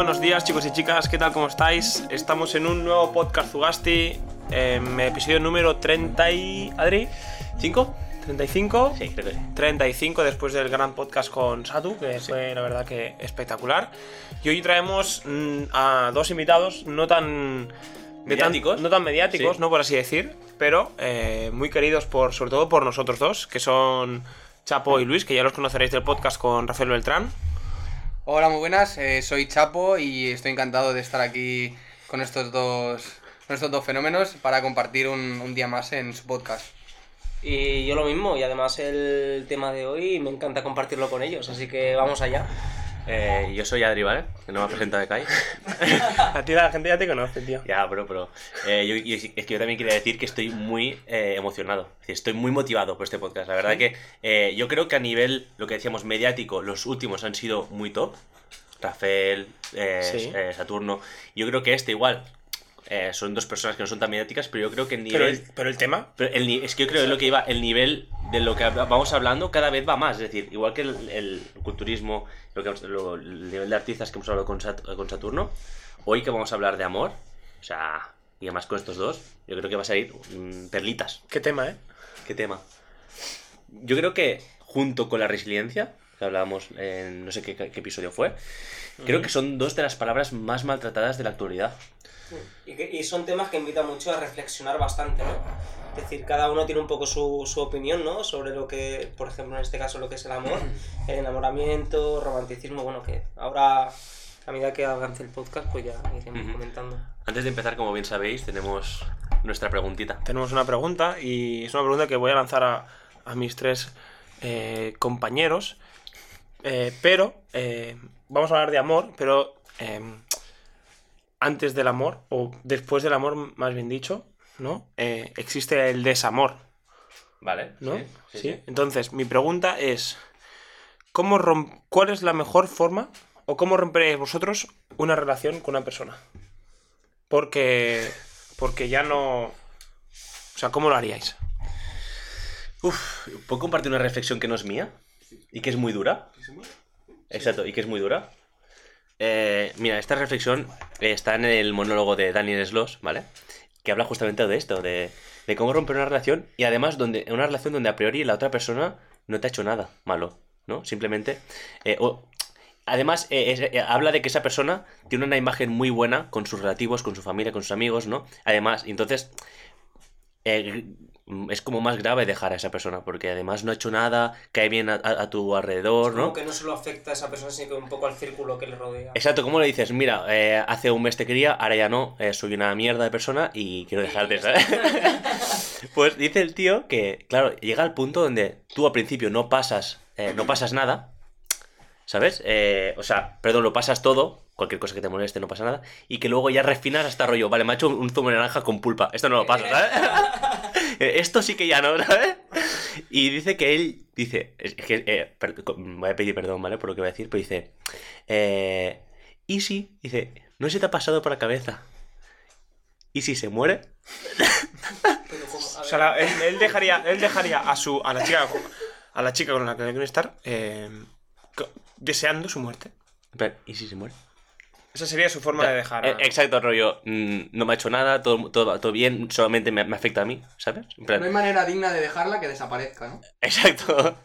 buenos días chicos y chicas, ¿qué tal? ¿Cómo estáis? Estamos en un nuevo podcast Zugasti, em, episodio número 30 y... ¿Adri? ¿5? ¿35? Sí, creo que sí. 35 después del gran podcast con Satu, que fue la verdad que espectacular. Y hoy traemos mm, a dos invitados no tan... Mediáticos. no tan mediáticos, Sí. no por así decir, pero eh, muy queridos por, sobre todo por nosotros dos, que son Chapo y Luis, que ya los conoceréis del podcast con Rafael Beltrán. Hola, muy buenas. eh, soy Chapo y estoy encantado de estar aquí con estos dos, con estos dos fenómenos para compartir un, un día más en su podcast. Y yo lo mismo, y además el tema de hoy me encanta compartirlo con ellos, así que vamos allá. Eh, yo soy Adri, ¿vale? Que no me ha presentado de Kai. A ti la gente ya te conoce, tío. ya, bro, pero. eh, yo, yo- es que yo también quería decir que estoy muy eh, emocionado. Es decir, Estoy muy motivado por este podcast. La verdad que yo creo que a nivel, lo que decíamos, mediático, los últimos han sido muy top. Rafael, Sí. Saturno. Yo creo que este igual. Eh, son dos personas que no son tan mediáticas, pero yo creo que el Pero nivel. el, pero el tema, Pero el es que yo creo que lo que iba, el nivel de lo que vamos hablando cada vez va más. Es decir, igual que el, el culturismo, lo que, lo- el nivel de artistas que hemos hablado con, Sat- con Saturno, hoy que vamos a hablar de amor, o sea, y además con estos dos, yo creo que va a salir mm, perlitas. qué tema, ¿eh? ¿Qué tema? Yo creo que junto con la resiliencia, que hablábamos en no sé qué, qué episodio fue, creo que son dos de las palabras más maltratadas de la actualidad. Y, que- y son temas que invitan mucho a reflexionar bastante, ¿no? Es decir, cada uno tiene un poco su, su opinión, ¿no? Sobre lo que, por ejemplo, en este caso, lo que es el amor, el enamoramiento, romanticismo, bueno, que ahora, a medida que avance el podcast, pues ya iremos comentando. Antes de empezar, como bien sabéis, tenemos nuestra preguntita. Tenemos una pregunta y es una pregunta que voy a lanzar a, a mis tres eh, compañeros. Eh, pero eh, vamos a hablar de amor, pero eh, antes del amor, o después del amor, más bien dicho, ¿no? Eh, existe el desamor, ¿Vale? ¿no? Sí, sí, ¿Sí? sí. Entonces, mi pregunta es, ¿cómo rom- ¿cuál es la mejor forma o cómo romperéis vosotros una relación con una persona? Porque, porque ya no... O sea, ¿cómo lo haríais? Uf, ¿puedo compartir una reflexión que no es mía? Y que es muy dura. Exacto, y que es muy dura. Eh, mira, esta reflexión está en el monólogo de Daniel Sloss, ¿vale? Que habla justamente de esto, de, cómo romper una relación y además donde una relación donde a priori la otra persona no te ha hecho nada malo, ¿no? Simplemente... eh, o- además, eh, eh, habla de que esa persona tiene una imagen muy buena con sus relativos, con su familia, con sus amigos, ¿no? Además, entonces es como más grave dejar a esa persona, porque además no ha hecho nada, cae bien a, a- a tu alrededor, Como ¿no? que no solo afecta a esa persona, sino que un poco al círculo que le rodea. Exacto, ¿cómo le dices? Mira, eh, hace un mes te quería, ahora ya no, eh, soy una mierda de persona y quiero dejarte, ¿sabes? pues dice el tío que, claro, llega al punto donde tú al principio no pasas, eh, no pasas nada, ¿sabes? Eh, o sea, perdón, lo pasas todo, cualquier cosa que te moleste no pasa nada, y que luego ya refinas hasta rollo, vale, me ha hecho un zumo de naranja con pulpa, esto no lo paso, ¿sabes? Eh, esto sí que ya no, ¿sabes? Y dice que él, dice, es que, eh, voy a pedir perdón, ¿vale? Por lo que voy a decir, pero dice, eh, ¿y si? Dice, ¿no se te ha pasado por la cabeza? ¿Y si se muere? Pero como- O sea, la- él, él dejaría, él dejaría a su a la chica a la chica con la que quiere estar eh, deseando su muerte. Pero, ¿Y si se muere? Esa sería su forma de dejar. Eh, exacto, rollo, mm, no me ha hecho nada, todo, todo, va- todo bien, solamente me, me afecta a mí, ¿sabes? En plan, No hay manera digna de dejarla que desaparezca, ¿no? Exacto.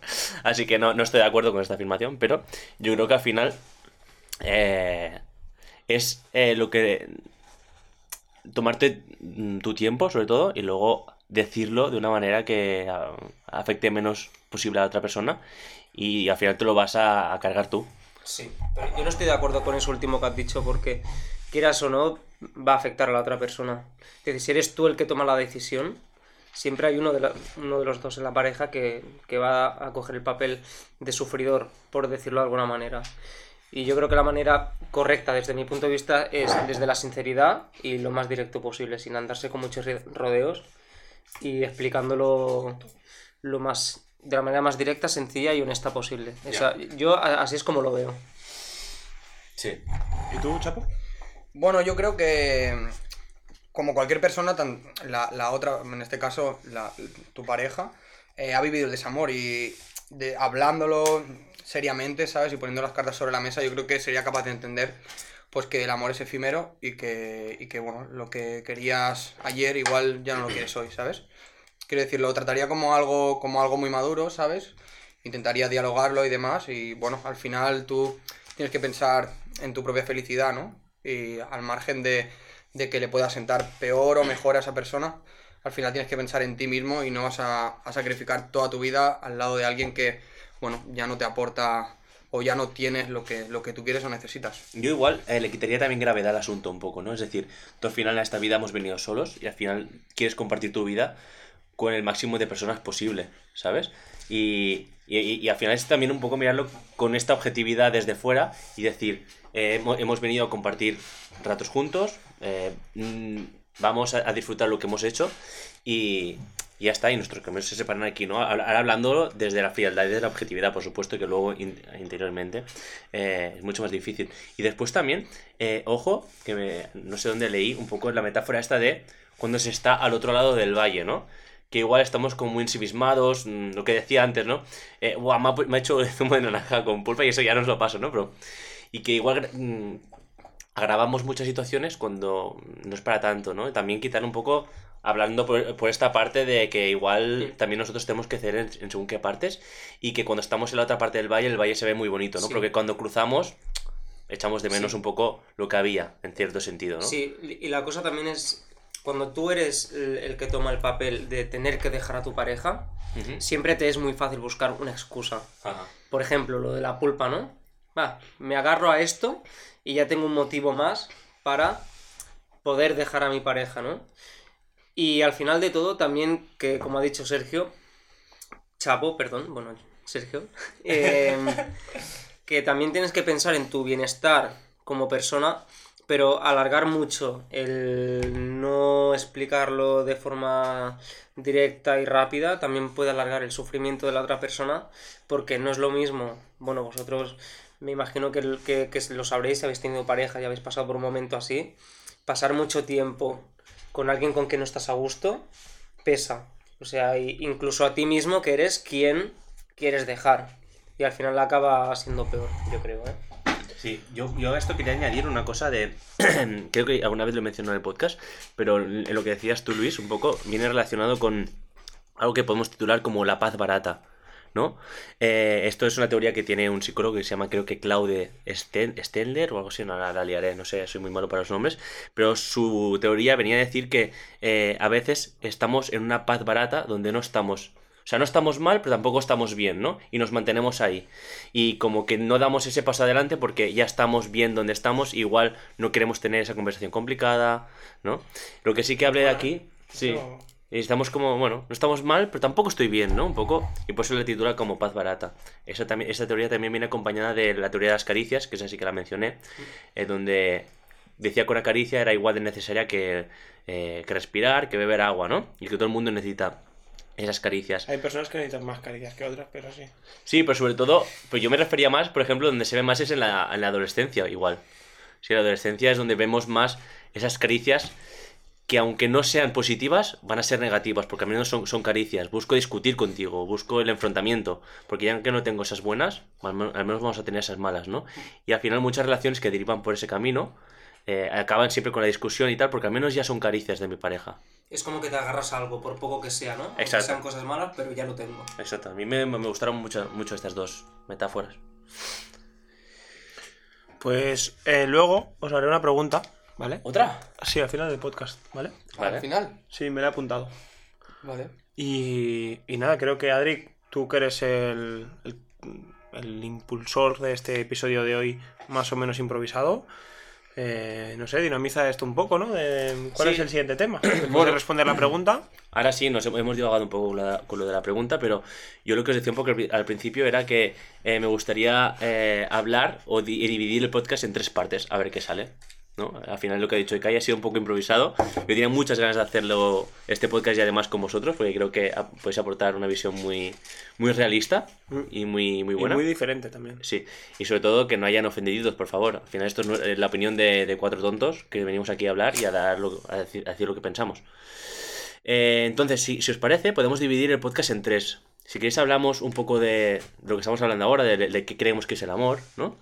Así que no, no estoy de acuerdo con esta afirmación, pero yo creo que al final eh, es eh, lo que... Tomarte mm, tu tiempo, sobre todo, y luego decirlo de una manera que ah, afecte menos posible a la otra persona y al final te lo vas a, a cargar tú. Sí, pero yo no estoy de acuerdo con eso último que has dicho porque quieras o no va a afectar a la otra persona. Es decir, si eres tú el que toma la decisión, siempre hay uno de, la- uno de los dos en la pareja que, que va a coger el papel de sufridor, por decirlo de alguna manera. Y yo creo que la manera correcta desde mi punto de vista es desde la sinceridad y lo más directo posible, sin andarse con muchos rodeos y explicándolo lo más de la manera más directa, sencilla y honesta posible. Esa- yo a- así es como lo veo. Sí. ¿Y tú, Chapo? Bueno, yo creo que como cualquier persona, tan- la, la otra, en este caso, la- tu pareja, eh, ha vivido el desamor y de, hablándolo seriamente, ¿sabes? Y poniendo las cartas sobre la mesa, yo creo que sería capaz de entender pues que el amor es efímero y que, y que, bueno, lo que querías ayer igual ya no lo quieres hoy, ¿sabes? Quiero decir, lo trataría como algo, como algo muy maduro, ¿sabes? Intentaría dialogarlo y demás y, bueno, al final tú tienes que pensar en tu propia felicidad, ¿no? Y al margen de, de que le pueda sentar peor o mejor a esa persona, al final tienes que pensar en ti mismo y no vas a, a sacrificar toda tu vida al lado de alguien que, bueno, ya no te aporta o ya no tienes lo que, lo que tú quieres o necesitas. Yo igual eh, le quitaría también gravedad al asunto un poco, ¿no? Es decir, tú al final a esta vida hemos venido solos y al final quieres compartir tu vida con el máximo de personas posible, ¿sabes? Y, y, y al final es también un poco mirarlo con esta objetividad desde fuera y decir, eh, hemos, hemos venido a compartir ratos juntos, eh, mm, vamos a, a disfrutar lo que hemos hecho y, y ya está, y nuestros caminos se separan aquí, ¿no? Ahora hablando desde la frialdad y desde la objetividad, por supuesto, que luego in- interiormente eh, es mucho más difícil. Y después también, eh, ojo, que me- no sé dónde leí un poco la metáfora esta de cuando se está al otro lado del valle, ¿no? Que igual estamos como muy ensimismados, mm, lo que decía antes, ¿no? Eh, "Buah, me, ha, me ha hecho zumo de naranja con pulpa y eso ya nos lo paso, ¿no? Pero, y que igual mm, agravamos muchas situaciones cuando no es para tanto, ¿no? También quitar un poco, hablando por, por esta parte de que igual también nosotros tenemos que ceder en, en según qué partes y que cuando estamos en la otra parte del valle, el valle se ve muy bonito, ¿no? Sí. Porque cuando cruzamos echamos de menos Sí. un poco lo que había, en cierto sentido, ¿no? Sí, y la cosa también es, cuando tú eres el, el que toma el papel de tener que dejar a tu pareja, siempre te es muy fácil buscar una excusa. Ajá. Por ejemplo, lo de la pulpa, ¿no? Va, me agarro a esto y ya tengo un motivo más para poder dejar a mi pareja, ¿no? Y al final de todo, también, que como ha dicho Sergio, Chapo, perdón, bueno, Sergio, eh, que también tienes que pensar en tu bienestar como persona, pero alargar mucho el no explicarlo de forma directa y rápida también puede alargar el sufrimiento de la otra persona, porque no es lo mismo, bueno, vosotros me imagino que, que, que lo sabréis, si habéis tenido pareja y habéis pasado por un momento así, pasar mucho tiempo con alguien con quien no estás a gusto pesa. O sea, incluso a ti mismo que eres quien quieres dejar. Y al final acaba siendo peor, yo creo, ¿eh? Sí, yo, a esto quería añadir una cosa de. Creo que alguna vez lo mencioné en el podcast, pero en lo que decías tú, Luis, un poco viene relacionado con algo que podemos titular como la paz barata, ¿no? Eh, esto es una teoría que tiene un psicólogo que se llama, creo que Claude Sten- Stendler o algo así, no la, la liaré, no sé, soy muy malo para los nombres, pero su teoría venía a decir que eh, a veces estamos en una paz barata donde no estamos. O sea, no estamos mal, pero tampoco estamos bien, ¿no? Y nos mantenemos ahí. Y como que no damos ese paso adelante porque ya estamos bien donde estamos, igual no queremos tener esa conversación complicada, ¿no? Lo que sí que hablé de aquí, sí. Y estamos como, bueno, no estamos mal, pero tampoco estoy bien, ¿no? Un poco. Y por eso le titula como paz barata. Esa, también, esa teoría también viene acompañada de la teoría de las caricias, que es así que la mencioné, eh, donde decía que una caricia era igual de necesaria que, eh, que respirar, que beber agua, ¿no? Y que todo el mundo necesita esas caricias. Hay personas que necesitan más caricias que otras, pero sí. Sí, pero sobre todo, pues yo me refería más, por ejemplo, donde se ve más es en la, en la adolescencia, igual. Sí, la adolescencia es donde vemos más esas caricias que aunque no sean positivas, van a ser negativas, porque al menos son, son caricias. Busco discutir contigo, busco el enfrentamiento, porque ya que no tengo esas buenas, al menos vamos a tener esas malas, ¿no? Y al final muchas relaciones que derivan por ese camino eh, acaban siempre con la discusión y tal, porque al menos ya son caricias de mi pareja. Es como que te agarras a algo, por poco que sea, ¿no? Aunque Exacto. sean cosas malas, pero ya lo tengo. Exacto, a mí me, me gustaron mucho, mucho estas dos metáforas. Pues eh, luego os haré una pregunta, ¿vale? ¿Otra? Sí, al final del podcast, ¿vale? Vale. Al final. Sí, me la he apuntado. Vale. Y, y nada, creo que Adri, tú que eres el, el, el impulsor de este episodio de hoy, más o menos improvisado, eh, no sé, dinamiza esto un poco, ¿no? ¿Cuál Sí. es el siguiente tema? De responder la pregunta. Ahora sí, nos hemos divagado un poco con, la- con lo de la pregunta, pero yo lo que os decía un poco al pri- al principio era que eh, me gustaría eh, hablar o di- dividir el podcast en tres partes, a ver qué sale. ¿No? Al final lo que ha dicho Ikai ha sido un poco improvisado. Yo tenía muchas ganas de hacerlo este podcast y además con vosotros, porque creo que podéis aportar una visión muy, muy realista y muy, muy Y buena. muy diferente también. Sí, y sobre todo que no hayan ofendidos, por favor. Al final esto es eh, la opinión de, de cuatro tontos que venimos aquí a hablar y a, dar lo- a, decir, a decir lo que pensamos. Eh, entonces, si, si os parece, podemos dividir el podcast en tres. Si queréis hablamos un poco de lo que estamos hablando ahora, de, de qué creemos que es el amor, ¿no?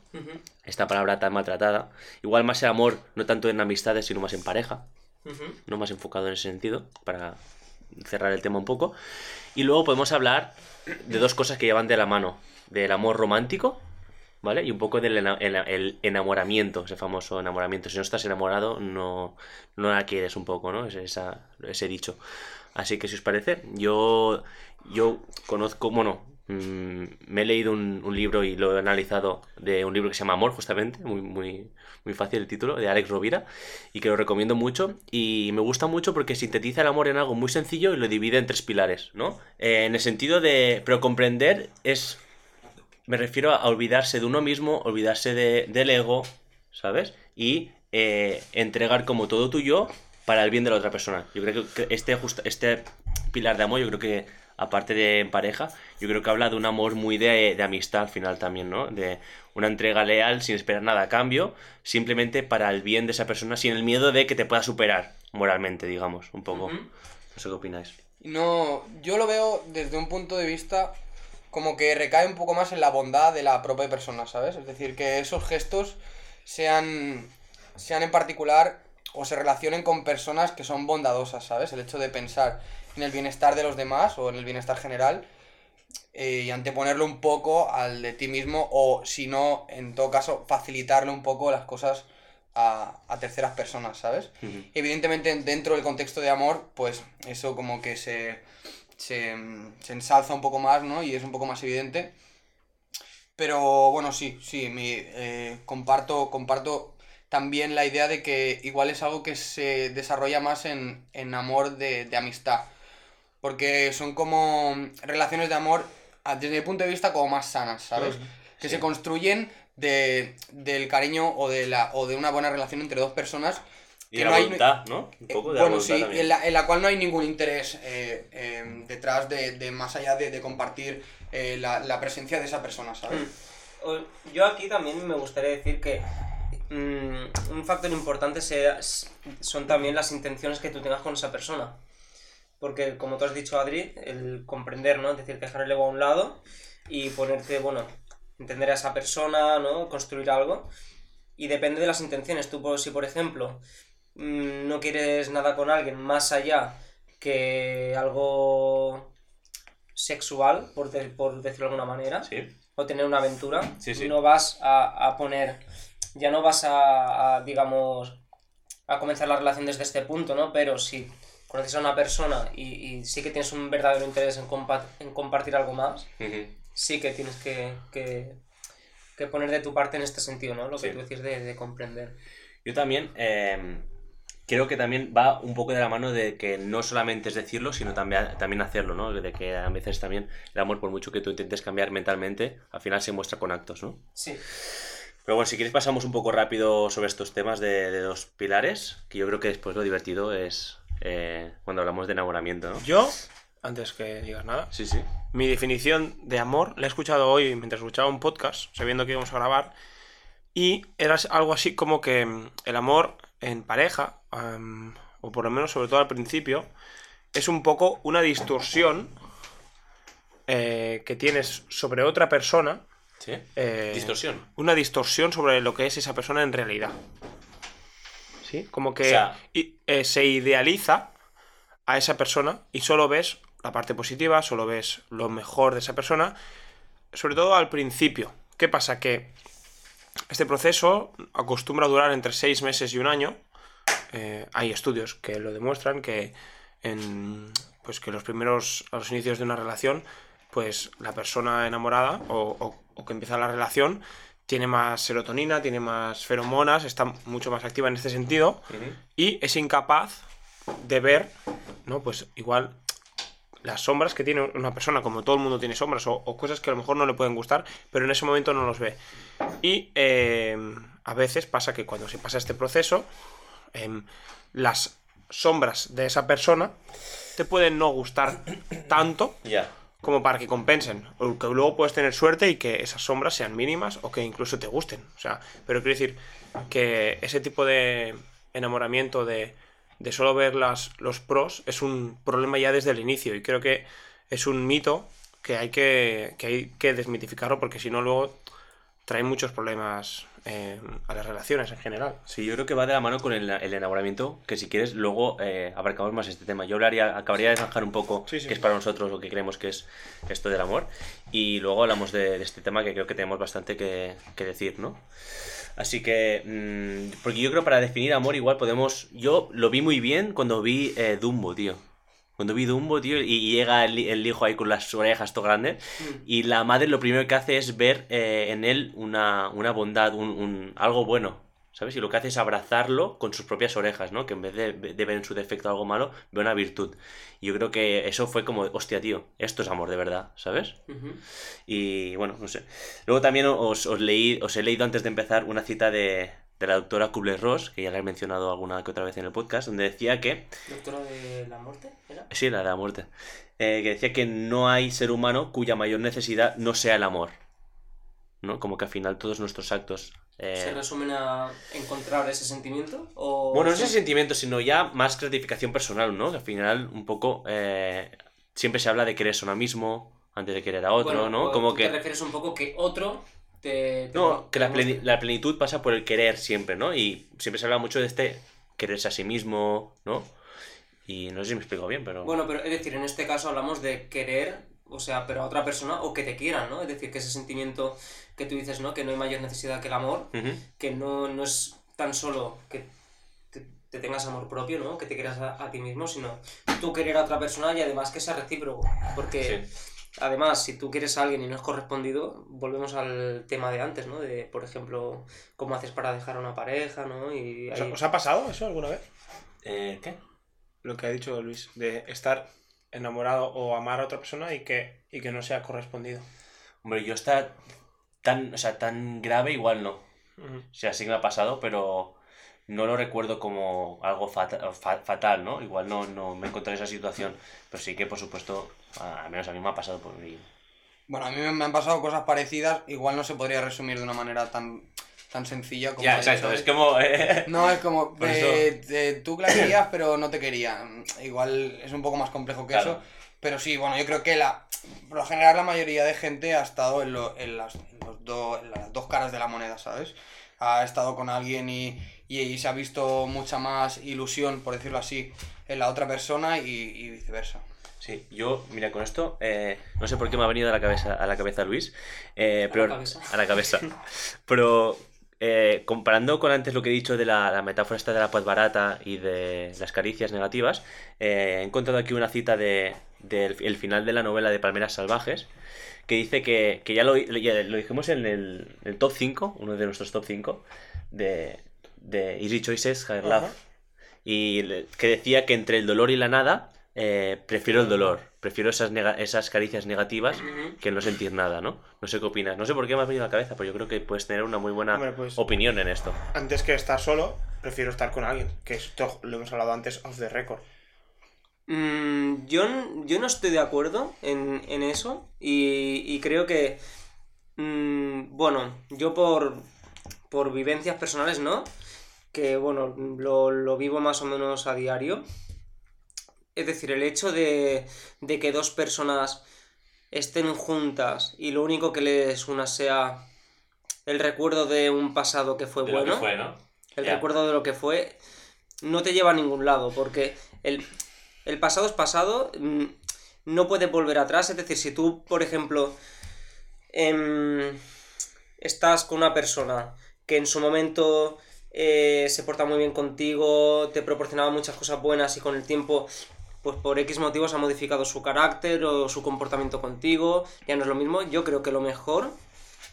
Esta palabra tan maltratada. Igual más el amor, no tanto en amistades, sino más en pareja, no más enfocado en ese sentido, para cerrar el tema un poco. Y luego podemos hablar de dos cosas que llevan de la mano, del amor romántico, ¿vale? Y un poco del ena- el, el enamoramiento, ese famoso enamoramiento. Si no estás enamorado, no, no la quieres un poco, ¿no? Esa- ese dicho. Así que si os parece, yo, yo conozco, bueno, mm, me he leído un, libro y lo he analizado de un libro que se llama Amor, justamente, muy, muy, muy fácil el título, de Alex Rovira, y que lo recomiendo mucho. Y me gusta mucho porque sintetiza el amor en algo muy sencillo y lo divide en tres pilares, ¿no? Eh, en el sentido de, pero comprender es, me refiero a olvidarse de uno mismo, olvidarse de, del ego, ¿sabes? Y eh, entregar como todo tuyo para el bien de la otra persona. Yo creo que este, este pilar de amor, yo creo que, aparte de en pareja, yo creo que habla de un amor muy de, de amistad al final también, ¿no? De una entrega leal sin esperar nada a cambio, simplemente para el bien de esa persona, sin el miedo de que te pueda superar moralmente, digamos, un poco. No sé qué opináis. No, yo lo veo desde un punto de vista como que recae un poco más en la bondad de la propia persona, ¿sabes? Es decir, que esos gestos sean, sean en particular o se relacionen con personas que son bondadosas, ¿sabes? El hecho de pensar en el bienestar de los demás o en el bienestar general eh, y anteponerlo un poco al de ti mismo o si no, en todo caso, facilitarle un poco las cosas a, a terceras personas, ¿sabes? Evidentemente, dentro del contexto de amor, pues eso como que se, se, se ensalza un poco más, ¿no? Y es un poco más evidente. Pero bueno, sí, sí, eh, comparto, comparto también la idea de que igual es algo que se desarrolla más en, en amor de, de amistad. Porque son como relaciones de amor, desde mi punto de vista, como más sanas, ¿sabes? Que Sí. se construyen de, del cariño o de, la, o de una buena relación entre dos personas. Y que de no la hay- voluntad, ¿no? Un eh, poco de la bueno, sí, también. en la, en la cual no hay ningún interés eh, eh, detrás de, de más allá de, de compartir eh, la, la presencia de esa persona, ¿sabes? Mm. Yo aquí también me gustaría decir que mm, un factor importante sea- son también las intenciones que tú tengas con esa persona. Porque, como tú has dicho, Adri, el comprender, ¿no? Es decir, dejar el ego a un lado y ponerte, bueno, entender a esa persona, ¿no? Construir algo. Y depende de las intenciones. Tú, si por ejemplo, mm, no quieres nada con alguien más allá que algo sexual, por, de- por decirlo de alguna manera, Sí. o tener una aventura, Sí, sí. no vas a, a poner, ya no vas a, a, digamos, a comenzar la relación desde este punto, ¿no? Pero si conoces a una persona y, y sí que tienes un verdadero interés en, compa- en compartir algo más, sí que tienes que, que, que poner de tu parte en este sentido, ¿no? Lo que Sí. tú decís de, de comprender. Yo también eh, creo que también va un poco de la mano de que no solamente es decirlo, sino también, también hacerlo, ¿no? De que a veces también el amor, por mucho que tú intentes cambiar mentalmente, al final se muestra con actos, ¿no? Sí. Pero bueno, si quieres pasamos un poco rápido sobre estos temas de, de los pilares, que yo creo que después lo divertido es eh, cuando hablamos de enamoramiento, ¿no? Yo, antes que digas nada, Sí, sí. mi definición de amor la he escuchado hoy mientras escuchaba un podcast, sabiendo que íbamos a grabar, y era algo así como que mm, el amor en pareja, am, o por lo menos sobre todo al principio, es un poco una distorsión eh, que tienes sobre otra persona. ¿Sí? eh, Distorsión. Una distorsión sobre lo que es esa persona en realidad. ¿Sí? Como que O sea- y- eh, se idealiza a esa persona y solo ves la parte positiva, solo ves lo mejor de esa persona, sobre todo al principio. ¿Qué pasa? Que este proceso acostumbra a durar entre seis meses y un año. Eh, hay estudios que lo demuestran que en pues que los primeros a los inicios de una relación pues la persona enamorada o, o- o que empieza la relación tiene más serotonina, tiene más feromonas, está mucho más activa en este sentido y es incapaz de ver, ¿no? Pues igual las sombras que tiene una persona, como todo el mundo tiene sombras, o, o cosas que a lo mejor no le pueden gustar, pero en ese momento no los ve. Y eh, a veces pasa que cuando se pasa este proceso, em, las sombras de esa persona te pueden no gustar tanto Ya. Como para que compensen. O que luego puedes tener suerte y que esas sombras sean mínimas o que incluso te gusten. O sea, pero quiero decir que ese tipo de enamoramiento de, de solo ver las, los pros es un problema ya desde el inicio. Y creo que es un mito que hay que, que hay que desmitificarlo porque si no luego trae muchos problemas eh, a las relaciones en general. Sí, yo creo que va de la mano con el, el enamoramiento, que si quieres luego eh, abarcamos más este tema. Yo hablaría, acabaría de zanjar un poco Sí, sí. qué es para nosotros lo que creemos que es esto del amor y luego hablamos de, de este tema que creo que tenemos bastante que, que decir, ¿no? Así que, mm, porque yo creo para definir amor igual podemos, yo lo vi muy bien cuando vi eh, Dumbo, tío. Cuando vi Dumbo, tío, y llega el, el hijo ahí con las orejas todo grande, y la madre lo primero que hace es ver eh, en él una, una bondad, un, un- algo bueno, ¿sabes? Y lo que hace es abrazarlo con sus propias orejas, ¿no? Que en vez de, de ver en su defecto algo malo, ve una virtud. Y yo creo que eso fue como, hostia, tío, esto es amor de verdad, ¿sabes? Y bueno, no sé. Luego también os, os leí, os he leído antes de empezar una cita de, de la doctora Kubler-Ross, que ya la he mencionado alguna que otra vez en el podcast, donde decía que ¿Doctora de la muerte? ¿Era? Sí, la de la muerte. Eh, que decía que no hay ser humano cuya mayor necesidad no sea el amor. ¿No? Como que al final todos nuestros actos. eh, ¿Se resumen a encontrar ese sentimiento? O... Bueno, no es ese sentimiento, sino ya más gratificación personal, ¿no? Que al final, un poco. eh, siempre se habla de quererse a uno mismo antes de querer a otro, Bueno, ¿no? Como que. te refieres un poco que otro te... te- No, que la, pleni- la plenitud pasa por el querer siempre, ¿no? Y siempre se habla mucho de este quererse a sí mismo, ¿no? Y no sé si me explico bien, pero. Bueno, pero es decir, en este caso hablamos de querer, o sea, pero a otra persona o que te quieran, ¿no? Es decir, que ese sentimiento que tú dices, ¿no? Que no hay mayor necesidad que el amor, que no, no es tan solo que te, te tengas amor propio, ¿no? Que te quieras a, a ti mismo, sino tú querer a otra persona y además que sea recíproco. Porque además, si tú quieres a alguien y no es correspondido, volvemos al tema de antes, ¿no? De, por ejemplo, cómo haces para dejar a una pareja, ¿no? Y ¿Os, ahí- os ha pasado eso alguna vez? Eh, ¿Qué? Lo que ha dicho Luis, de estar enamorado o amar a otra persona y que, y que no sea correspondido. Hombre, yo está tan, o sea, tan grave igual no. O sea, sí que me ha pasado, pero no lo recuerdo como algo fata- fa- fatal, ¿no? Igual no, no me encontré en esa situación, pero sí que, por supuesto, a- al menos a mí me ha pasado por mí. Bueno, a mí me han pasado cosas parecidas, igual no se podría resumir de una manera tan, tan sencilla como... Ya, exacto, es como... eh, No, es como, eh, eh, tú la querías, pero no te quería. Igual es un poco más complejo que Claro. eso. Pero sí, bueno, yo creo que la, por lo general la mayoría de gente ha estado en, lo- en las, en los do- en las dos caras de la moneda, ¿sabes? Ha estado con alguien y, y, y se ha visto mucha más ilusión, por decirlo así, en la otra persona y, y viceversa. Sí, yo, mira, con esto, eh, no sé por qué me ha venido a la cabeza, a la cabeza Luis, eh, ¿A pero, la cabeza? a la cabeza. pero eh, comparando con antes lo que he dicho de la, la metáfora esta de la paz barata y de las caricias negativas, eh, he encontrado aquí una cita de, del el final de la novela de Palmeras Salvajes, que dice que, que ya, lo, ya lo dijimos en el, el top 5, uno de nuestros top 5, de, de Easy Choices, Higher Love, y le- que decía que entre el dolor y la nada, eh, prefiero el dolor, prefiero esas, nega- esas caricias negativas Ujú. que no sentir nada, ¿no? No sé qué opinas, no sé por qué me ha venido a la cabeza, pero yo creo que puedes tener una muy buena Hombre, pues- opinión en esto. Antes que estar solo, prefiero estar con alguien. Que esto lo hemos hablado antes off the record. Mm, yo, yo no estoy de acuerdo en, en eso y, y creo que, mm, bueno, yo por, por vivencias personales, ¿no? Que, bueno, lo, lo vivo más o menos a diario. Es decir, el hecho de, de que dos personas estén juntas y lo único que les una sea el recuerdo de un pasado que fue bueno ¿no? el recuerdo de lo que fue, no te lleva a ningún lado, porque el, el pasado es pasado, mm, no puedes volver atrás, es decir, si tú, por ejemplo, em, estás con una persona que en su momento eh, se porta muy bien contigo, te proporcionaba muchas cosas buenas y con el tiempo, pues por X motivos ha modificado su carácter o su comportamiento contigo, ya no es lo mismo, yo creo que lo mejor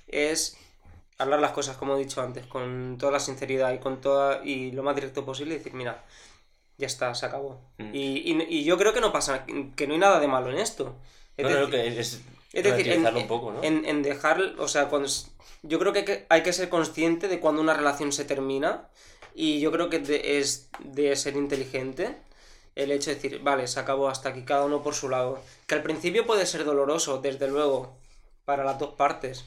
es hablar las cosas como he dicho antes, con toda la sinceridad y con toda y lo más directo posible y decir, mira, ya está, se acabó. Mm. Y, y- y yo creo que no pasa, que no hay nada de malo en esto. Es No, decir, que es, es decir, en, relativizarlo un poco, ¿no? en- en dejar, o sea, cuando es- yo creo que hay, que hay que ser consciente de cuando una relación se termina y yo creo que de- es de ser inteligente el hecho de decir, vale, se acabó hasta aquí, cada uno por su lado. Que al principio puede ser doloroso, desde luego, para las dos partes.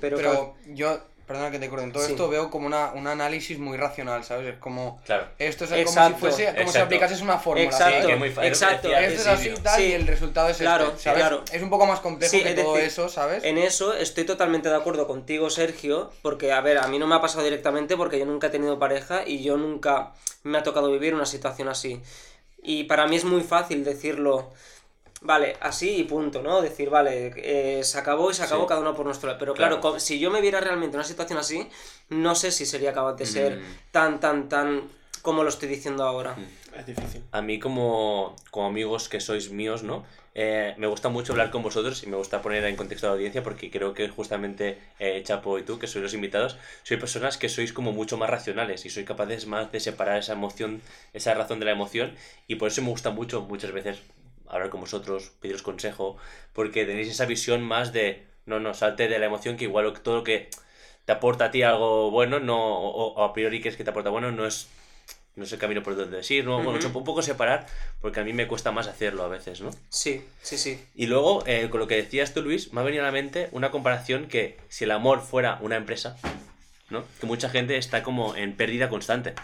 Pero yo perdona que te corte, en todo Sí. esto veo como una, un análisis muy racional, ¿sabes? Es como, Claro. esto es como si fuese, como si exacto. aplicases una fórmula. Exacto, ¿sabes? que es muy fácil, exacto. Esto es así Silvio. tal Sí. y el resultado es Claro, este, ¿sabes? claro. Es un poco más complejo Sí, que es todo decir, eso, ¿sabes? En eso estoy totalmente de acuerdo contigo, Sergio, porque, a ver, a mí no me ha pasado directamente porque yo nunca he tenido pareja y yo nunca me ha tocado vivir una situación así. Y para mí es muy fácil decirlo, vale, así y punto, ¿no? Decir, vale, eh, se acabó y se acabó Sí. cada uno por nuestro lado. Pero claro, si yo me viera realmente en una situación así, no sé si sería capaz de ser Mm. tan, tan, tan como lo estoy diciendo ahora. Es difícil. A mí como, como amigos que sois míos, ¿no? Eh, me gusta mucho hablar con vosotros y me gusta poner en contexto a la audiencia porque creo que justamente eh, Chapo y tú, que sois los invitados, sois personas que sois como mucho más racionales y sois capaces más de separar esa emoción, esa razón de la emoción y por eso me gusta mucho muchas veces hablar con vosotros, pediros consejo, porque tenéis esa visión más de, no, no, salte de la emoción que igual todo lo que te aporta a ti algo bueno, no, o, o a priori que es que te aporta bueno, no es no es el camino por donde decir, ¿no? Bueno, Ujú. un poco separar, porque a mí me cuesta más hacerlo a veces, ¿no? Sí, sí, sí. Y luego, eh, con lo que decías tú, Luis, me ha venido a la mente una comparación que si el amor fuera una empresa, ¿no? Que mucha gente está como en pérdida constante.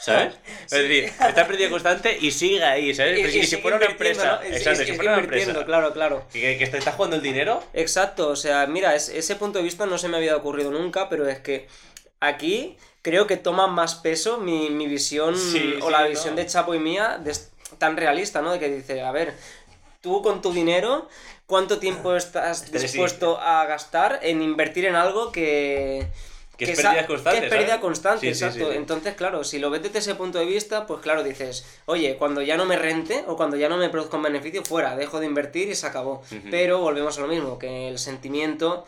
¿Sabes? Es decir, está pérdida constante y sigue ahí, ¿sabes? Pero si, si fuera una empresa, exacto, si fuera una invirtiendo, empresa, claro, claro. que, que te está jugando el dinero, Exacto, o sea, mira, es- ese punto de vista no se me había ocurrido nunca, pero es que aquí creo que toma más peso mi, mi visión Sí, o sí, la no. visión de Chapo y mía de tan realista, ¿no? De que dice, a ver, tú con tu dinero, ¿cuánto tiempo estás dispuesto a gastar en invertir en algo que... Que es pérdida constante, Que es pérdida ¿sabes? constante, Sí, exacto. sí, sí. Entonces, claro, si lo ves desde ese punto de vista, pues claro, dices, oye, cuando ya no me rente o cuando ya no me produzca un beneficio, fuera, dejo de invertir y se acabó. Pero volvemos a lo mismo, que el sentimiento,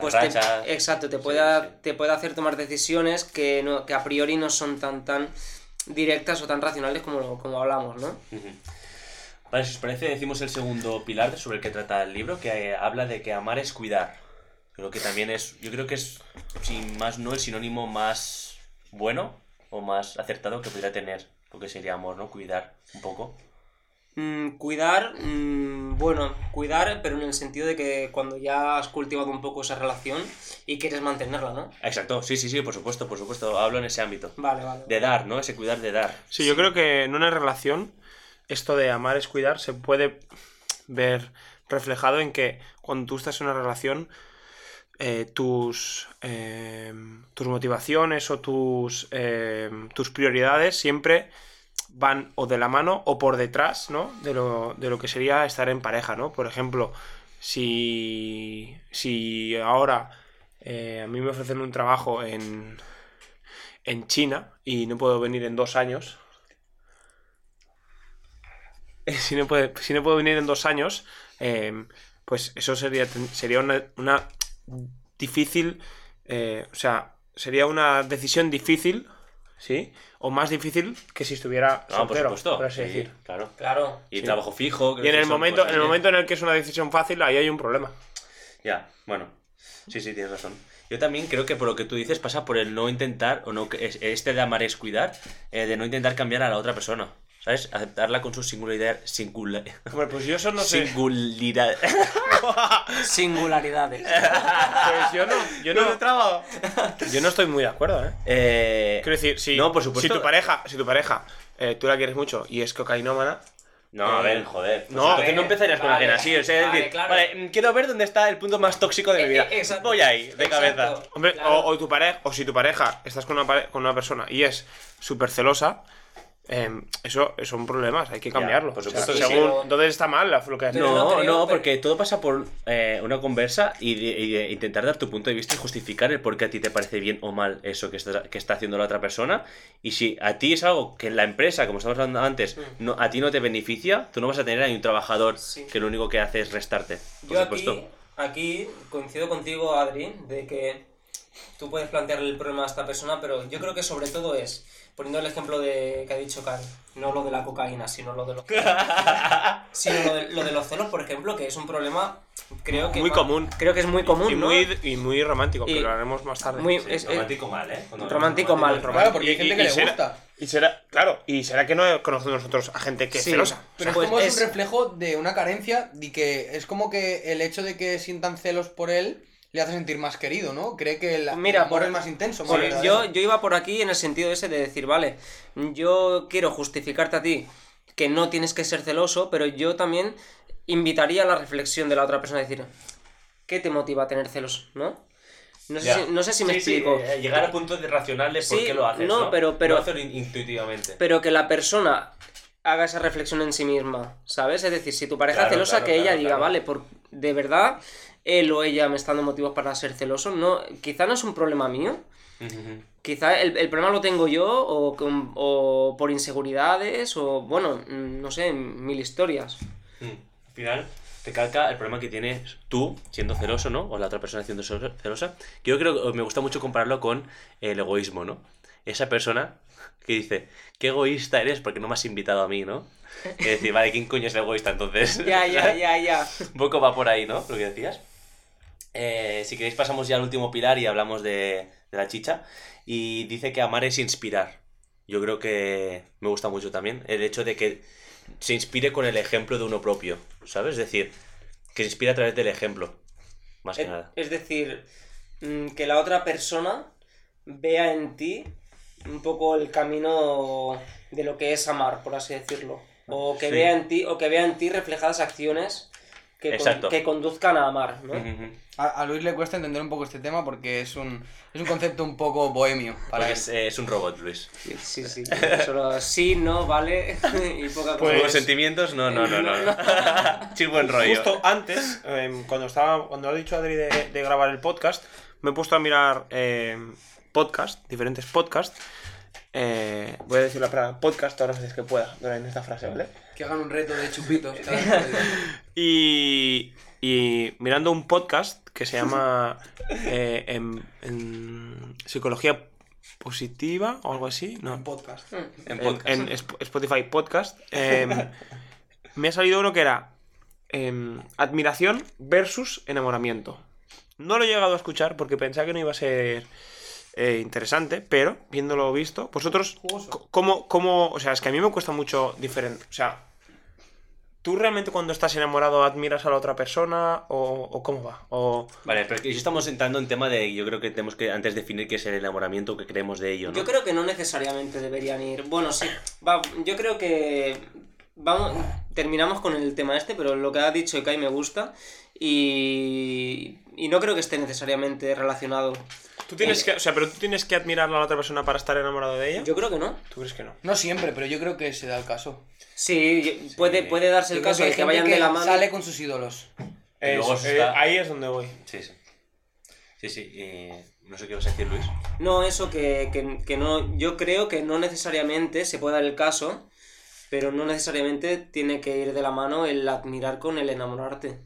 pues te- exacto, te puede, te puede hacer tomar decisiones que, no, que a priori no son tan tan directas o tan racionales como, lo- como hablamos, ¿no? Vale, si os parece, decimos el segundo pilar sobre el que trata el libro, que eh, habla de que amar es cuidar. Creo que también es, yo creo que es, sin más no, el sinónimo más bueno o más acertado que pudiera tener, lo que sería amor, ¿no? Cuidar un poco. Mm, cuidar, mm, bueno, cuidar, pero en el sentido de que cuando ya has cultivado un poco esa relación y quieres mantenerla, ¿no? Exacto, sí, sí, sí, por supuesto, por supuesto, hablo en ese ámbito. Vale, vale. De dar, ¿no? Ese cuidar de dar. Sí, yo creo que en una relación esto de amar es cuidar se puede ver reflejado en que cuando tú estás en una relación eh, tus, eh, tus motivaciones o tus, eh, tus prioridades siempre van o de la mano o por detrás, ¿no? De lo, de lo que sería estar en pareja, ¿no? Por ejemplo, si, si ahora eh, a mí me ofrecen un trabajo en, en China y no puedo venir en dos años, si no, si no puedo venir en dos años, eh, pues eso sería, sería una difícil, eh, o sea, sería una decisión difícil, ¿sí? O más difícil que si estuviera No, por soltero, supuesto. por así sí, decir. Claro. Claro. Y Sí. trabajo fijo. Y en el momento, en el que- momento en el que es una decisión fácil, ahí hay un problema. Ya, bueno. Sí, sí, tienes razón. Yo también creo que por lo que tú dices pasa por el no intentar, o no, este de amar es cuidar, eh, de no intentar cambiar a la otra persona. ¿Sabes? Aceptarla con su singularidad. Singula, Hombre, pues yo eso no sé. singularidad. Singularidades. Pues yo no, yo no, yo no estoy muy de acuerdo, ¿eh? Eh, Quiero decir, si, No, por supuesto. si tu pareja, si tu pareja eh, tú la quieres mucho y es cocainómana, No, a ver, joder. Pues No, entonces no empezarías con vale, alguien así. O sea, es vale, decir, claro. vale, quiero ver dónde está el punto más tóxico de mi Eh, vida. eh, exacto. Voy ahí, de cabeza. Hombre, Claro. o, o tu pareja, o si tu pareja estás con una, pare- con una persona y es súper celosa, em, eso son problemas, hay que cambiarlo. por O sea, supuesto que sí. según- ¿Dónde está mal lo que has Pero hecho? No, no no, pero- porque todo pasa por eh, una conversa y, de- y de intentar dar tu punto de vista y justificar el por qué a ti te parece bien o mal eso que está, que está haciendo la otra persona. Y si a ti es algo que en la empresa, como estamos hablando antes, no, a ti no te beneficia, tú no vas a tener ahí un trabajador Sí. que lo único que hace es restarte. Por Yo supuesto. aquí, aquí coincido contigo, Adri, de que tú puedes plantearle el problema a esta persona, pero yo creo que sobre todo es, poniendo el ejemplo de que ha dicho Kai, no lo de la cocaína, sino lo de los sino lo de, lo de los celos, por ejemplo, que es un problema, creo que Muy común. Creo que es muy común, y, ¿no? muy, y muy romántico, Y- que lo haremos más tarde. Muy- Sí, es- es- romántico mal, ¿eh? Romántico mal. Claro, porque hay gente que y le será- gusta. Y será, claro, y será que no conocemos nosotros a gente que es Sí. celosa. Pero Pues es como es... es- un reflejo de una carencia y que es como que el hecho de que sientan celos por él le hace sentir más querido, ¿no? Cree que el, Mira, el amor por- es más intenso. Más yo, yo iba por aquí en el sentido ese de decir, vale, yo quiero justificarte a ti que no tienes que ser celoso, pero yo también invitaría a la reflexión de la otra persona, decir, ¿qué te motiva a tener celos? ¿No? No sé, si, no sé si me Sí, sí, explico. eh, llegar a puntos de racionales por Sí, qué lo haces. no, No, pero- pero- hacerlo intuitivamente. Pero que la persona haga esa reflexión en sí misma, ¿sabes? Es decir, si tu pareja Claro, es celosa, claro, que ella claro, diga, vale, por, de verdad, él o ella me está dando motivos para ser celoso, no, quizá no es un problema mío. Quizá el, el problema lo tengo yo o, o por inseguridades o, bueno, mm, no sé, mil historias. Mm. Al final, te calca el problema que tienes tú siendo celoso, ¿no? O la otra persona siendo celo- celosa. Yo creo que me gusta mucho compararlo con el egoísmo, ¿no? Esa persona que dice, qué egoísta eres porque no me has invitado a mí, ¿no? Y decir, vale, ¿quién coño es el egoísta entonces? Ya, ya, ya, ya. Un poco va por ahí, ¿no? Lo que decías. Eh, si queréis pasamos ya al último pilar y hablamos de, de la chicha. Y dice que amar es inspirar. Yo creo que me gusta mucho también el hecho de que se inspire con el ejemplo de uno propio, ¿sabes? Es decir, que se inspire a través del ejemplo, más que Es, nada. es decir, mm, que la otra persona vea en ti un poco el camino de lo que es amar, por así decirlo. O que Sí. vea en ti, o que vea en ti reflejadas acciones que, con- que conduzcan a amar, ¿no? A, a Luis le cuesta entender un poco este tema porque es un, es un concepto un poco bohemio para es, es un robot, Luis. Sí, sí, sí. Solo sí, no, vale. y poca cosa. Pues- Los sentimientos, no, no, no, no. Chill buen rollo. Justo antes, em, cuando estaba cuando ha dicho Adri de, de grabar el podcast, me he puesto a mirar em, podcast, diferentes podcasts. Eh, voy a decir la palabra podcast todas las veces que pueda en esta frase, ¿vale? Que hagan un reto de chupitos. Y, y mirando un podcast que se llama eh, en, en Psicología Positiva o algo así, no, Un podcast. En en, podcast. en Sp- Spotify Podcast, em, me ha salido uno que era em, admiración versus enamoramiento. No lo he llegado a escuchar porque pensaba que no iba a ser eh, interesante, pero viéndolo visto, vosotros, ¿cómo, cómo, o sea, es que a mí me cuesta mucho diferente, o sea, ¿tú realmente cuando estás enamorado admiras a la otra persona o, o cómo va? O, Vale, pero que si estamos entrando en tema de. Yo creo que tenemos que antes definir qué es el enamoramiento, qué creemos de ello, ¿no? Yo creo que no necesariamente deberían ir. Bueno, sí. Va, yo creo que. Vamos, terminamos con el tema este, pero lo que ha dicho Kai me gusta. Y. Y no creo que esté necesariamente relacionado. ¿tú tienes que, o sea, pero tú tienes que admirar a la otra persona para estar enamorado de ella? Yo creo que no. ¿Tú crees que no? No siempre, pero yo creo que se da el caso. Sí, puede, puede darse el caso hay de que vayan de la mano. Sale con sus ídolos. Y luego Eso, está- eh, ahí es donde voy. Sí, sí. Sí, sí. eh, no sé qué vas a decir, Luis. No, eso que, que, que no. Yo creo que no necesariamente se puede dar el caso, pero no necesariamente tiene que ir de la mano el admirar con el enamorarte.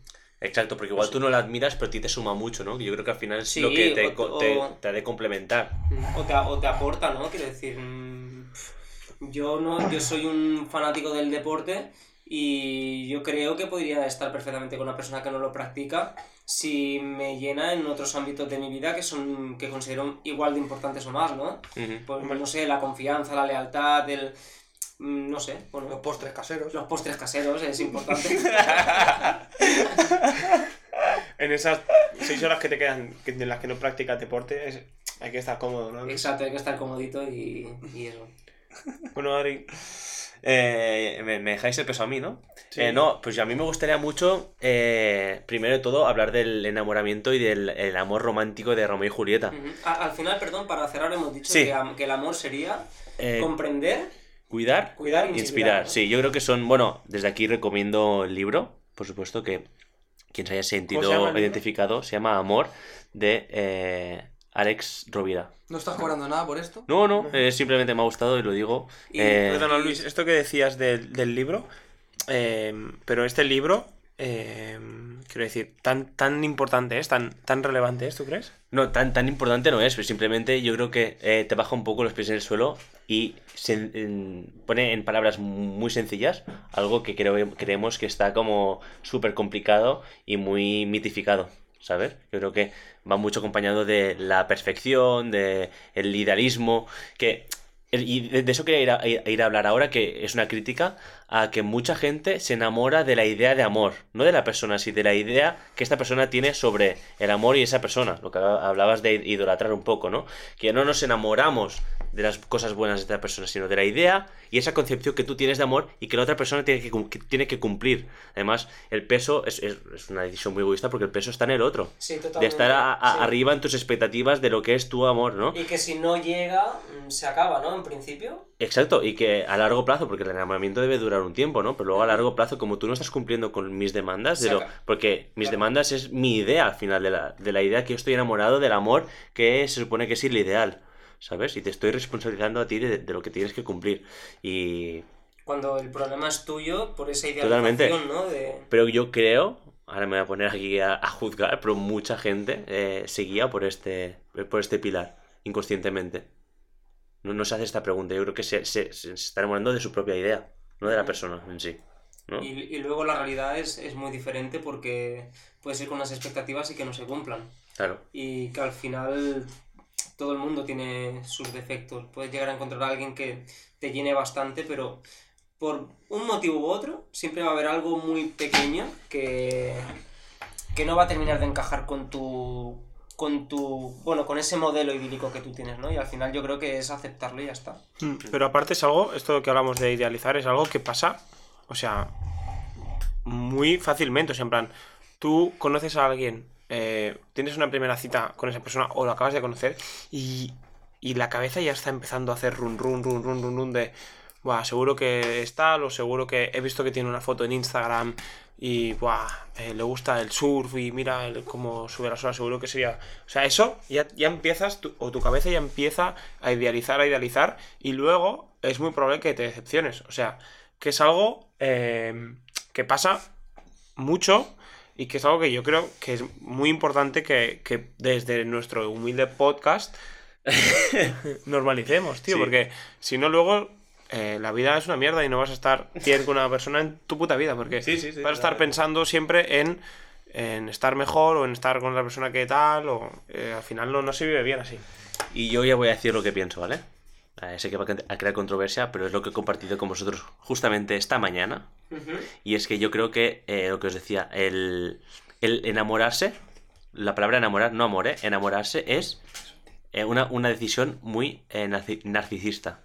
Exacto, porque igual tú no la admiras, pero a ti te suma mucho, ¿no? Yo creo que al final es Sí, lo que te, o- te, te ha de complementar. O te, o te aporta, ¿no? Quiero decir, mm, yo no, yo soy un fanático del deporte y yo creo que podría estar perfectamente con una persona que no lo practica si me llena en otros ámbitos de mi vida que son que considero igual de importantes o más, ¿no? Ujú. Pues no sé, la confianza, la lealtad, el no sé, bueno, Los postres caseros. los postres caseros es importante. En esas seis horas que te quedan, que- en las que no practicas deporte, es- hay que estar cómodo, ¿no? Exacto, hay que estar comodito y, y eso. Bueno, Adri, Eh, me, me dejáis el peso a mí, ¿no? Sí. Eh, no, pues a mí me gustaría mucho, eh, primero de todo, hablar del enamoramiento y del el amor romántico de Romeo y Julieta. Al final, perdón, para cerrar hemos dicho Sí. que, am- que el amor sería Eh, comprender, cuidar y inspirar. Sí, yo creo que son, bueno, desde aquí recomiendo el libro, por supuesto, que quien se haya sentido ¿Cómo se identificado, se llama Amor, de eh, Alex Rovira. ¿No estás cobrando nada por esto? No, no, eh, simplemente me ha gustado y lo digo. Y- eh, perdona Luis, esto que decías del, del libro, eh, pero este libro, eh, quiero decir, tan, tan importante es, tan, tan relevante es, ¿tú crees? No, tan, tan importante no es, pero simplemente yo creo que eh, te baja un poco los pies en el suelo y se, pone en palabras muy sencillas algo que creo, creemos que está como súper complicado y muy mitificado, ¿sabes? Yo creo que va mucho acompañado de la perfección, de el idealismo, que y de eso quería ir a, ir a hablar ahora, que es una crítica a que mucha gente se enamora de la idea de amor, no de la persona, sino de la idea que esta persona tiene sobre el amor y esa persona, lo que hablabas de idolatrar un poco, ¿no? Que no nos enamoramos de las cosas buenas de esta persona, sino de la idea y esa concepción que tú tienes de amor y que la otra persona tiene que, tiene que cumplir. Además, el peso es, es- es una decisión muy egoísta porque el peso está en el otro. Sí, De totalmente. estar a- a- sí. arriba en tus expectativas de lo que es tu amor, ¿no? Y que si no llega, mm, se acaba, ¿no? En principio. Exacto, y que a largo plazo, porque el enamoramiento debe durar un tiempo, ¿no? Pero luego a largo plazo, como tú no estás cumpliendo con mis demandas, de lo- porque mis Claro. demandas es mi idea al final, de la, de la idea que yo estoy enamorado del amor, que se supone que es el ideal, ¿sabes? Y te estoy responsabilizando a ti de, de lo que tienes que cumplir. Y... Cuando el problema es tuyo por esa Totalmente. idealización, ¿no? De... Pero yo creo, ahora me voy a poner aquí a, a juzgar, pero mucha gente eh, se guía por este, por este pilar, inconscientemente. No, no se hace esta pregunta, yo creo que se, se- se está enamorando de su propia idea, no de la persona en sí. ¿no? Y, y luego la realidad es, es muy diferente porque puedes ir con unas expectativas y que no se cumplan. Claro. Y que al final todo el mundo tiene sus defectos. Puedes llegar a encontrar a alguien que te llene bastante, pero por un motivo u otro siempre va a haber algo muy pequeño que, que no va a terminar de encajar con tu con tu bueno con ese modelo idílico que tú tienes no y al final yo creo que es aceptarlo y ya está Mm, Pero aparte es algo, esto que hablamos de idealizar, es algo que pasa, o sea, muy fácilmente. O sea, en plan, tú conoces a alguien, eh, tienes una primera cita con esa persona o lo acabas de conocer y, y la cabeza ya está empezando a hacer run, run, run, run, run, run de, buah, seguro que es tal o seguro que he visto que tiene una foto en Instagram y, buah, eh, le gusta el surf y mira el- cómo sube las olas, seguro que sería... O sea, eso ya, ya empiezas, tu- o tu cabeza ya empieza a idealizar, a idealizar y luego es muy probable que te decepciones. O sea, que es algo eh, que pasa mucho y que es algo que yo creo que es muy importante que, que desde nuestro humilde podcast normalicemos, tío, Sí. porque si no luego eh, la vida es una mierda y no vas a estar bien con una persona en tu puta vida, porque Sí, sí, sí, vas a estar claro. pensando siempre en, en estar mejor o en estar con la persona que tal, o eh, al final no, no se vive bien así. Y yo ya voy a decir lo que pienso, ¿vale? Eh, sé que va a crear controversia, pero es lo que he compartido con vosotros justamente esta mañana. Y es que yo creo que eh, lo que os decía, el, el enamorarse, la palabra enamorar, no amor, ¿eh? enamorarse es eh, una, una decisión muy eh, narci- narcisista.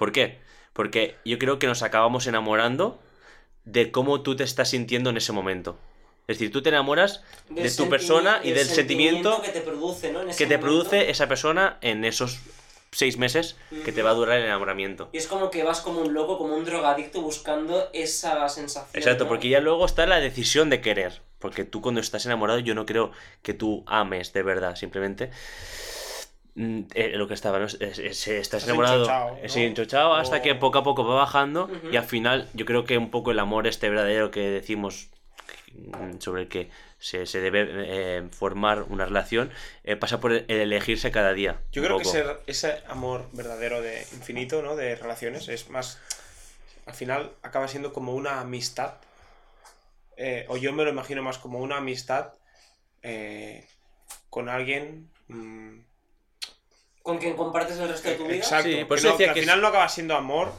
¿Por qué? Porque yo creo que nos acabamos enamorando de cómo tú te estás sintiendo en ese momento. Es decir, tú te enamoras de tu persona y del sentimiento que te produce no En ese que te produce esa persona en esos seis meses que te va a durar el enamoramiento. y es como que vas como un loco como un drogadicto buscando esa sensación Exacto, ¿no? porque ya luego está la decisión de querer. Porque tú cuando estás enamorado yo no creo que tú ames de verdad, simplemente eh, lo que estaba, ¿no? Es- es- es- estás enamorado, enchochao, ¿no? enchochao hasta O- que poco a poco va bajando y al final yo creo que un poco el amor este verdadero que decimos mm, sobre el que se, se debe eh, formar una relación eh, pasa por el elegirse cada día. Yo creo que ese, ese amor verdadero de infinito, ¿no? De relaciones, es más. Al final acaba siendo como una amistad. eh, o yo me lo imagino más como una amistad eh, con alguien. mm, con quien compartes el resto de tu vida Exacto. Sí, por que eso no- decía que al que es- final no acaba siendo amor.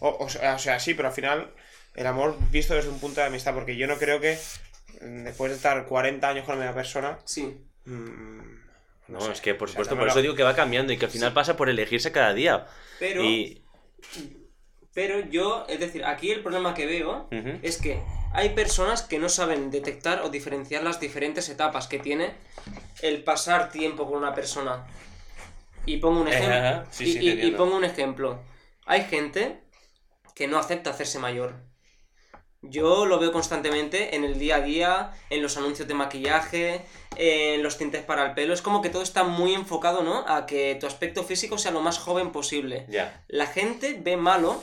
O, o sea, o sea, sí, pero al final el amor visto desde un punto de amistad. Porque yo no creo que mm, después de estar 40 años con la misma persona. sí mm, No, sé, es que por o sea, supuesto, no por eso digo que va cambiando y que al final pasa por elegirse cada día. pero Y. pero yo es decir aquí el problema que veo es que hay personas que no saben detectar o diferenciar las diferentes etapas que tiene el pasar tiempo con una persona. Y pongo un ejemplo. Ajá, sí, y, sí, te y- y entiendo. pongo un ejemplo. Hay gente que no acepta hacerse mayor. Yo lo veo constantemente en el día a día, en los anuncios de maquillaje, en los tintes para el pelo. Es como que todo está muy enfocado, ¿no? A que tu aspecto físico sea lo más joven posible la gente ve malo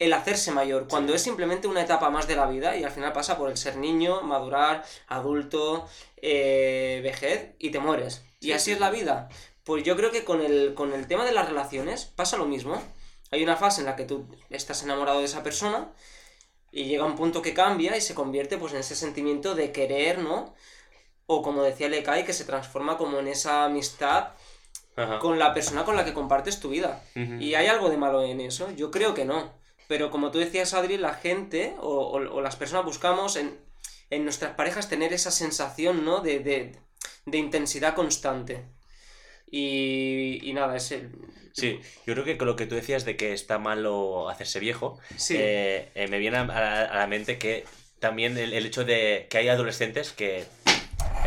el hacerse mayor, cuando es simplemente una etapa más de la vida y al final pasa por el ser niño, madurar, adulto, eh, vejez y te mueres. Y así es la vida. Pues yo creo que con el, con el tema de las relaciones pasa lo mismo. Hay una fase en la que tú estás enamorado de esa persona y llega un punto que cambia y se convierte pues en ese sentimiento de querer, ¿no? O como decía Lekai, que se transforma como en esa amistad Ajá. con la persona con la que compartes tu vida. Ujú. ¿Y hay algo de malo en eso? Yo creo que no. Pero como tú decías, Adri, la gente o, o- o las personas buscamos en, en nuestras parejas tener esa sensación, ¿no? De, de, de intensidad constante. Y, y nada, es el... Sí, yo creo que con lo que tú decías de que está malo hacerse viejo, Sí. eh, eh, me viene a, a- a la mente que también el, el hecho de que hay adolescentes que...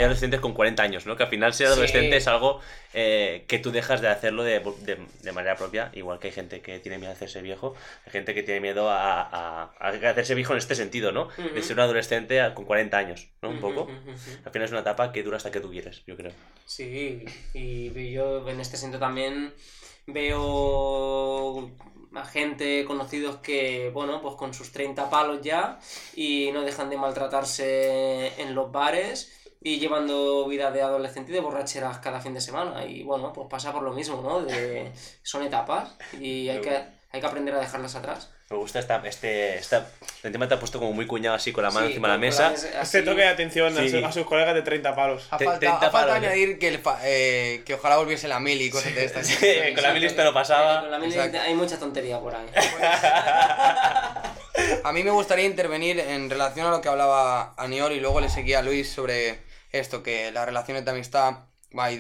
Adolescentes con 40 años, ¿no? Que al final ser Sí. adolescente es algo eh, que tú dejas de hacerlo de, de- de manera propia, igual que hay gente que tiene miedo a hacerse viejo, hay gente que tiene miedo a, a- a hacerse viejo en este sentido, ¿no? De ser un adolescente con 40 años, ¿no? Un poco. Al final es una etapa que dura hasta que tú quieres, yo creo. Sí, y yo en este sentido también veo a gente conocidos que, bueno, pues con sus 30 palos ya y no dejan de maltratarse en los bares y llevando vida de adolescente y de borracheras cada fin de semana. Y bueno, pues pasa por lo mismo, ¿no? De, son etapas y hay que, hay que aprender a dejarlas atrás. Me gusta esta, este, esta, el tema te ha puesto como muy cuñado así con la mano Sí, encima de la mesa. mesa Este toque de atención a, Sí. su- a sus colegas de 30 palos. Ha Te- falta, 30 ha falta palos, añadir que, el eh, que ojalá volviese la mil y cosas de estas. Sí, con la mil esto no Eh, pasaba. con la mili hay mucha tontería por ahí. A mí me gustaría intervenir en relación a lo que hablaba Aniol y luego le seguía a Luis sobre esto, que las relaciones de amistad,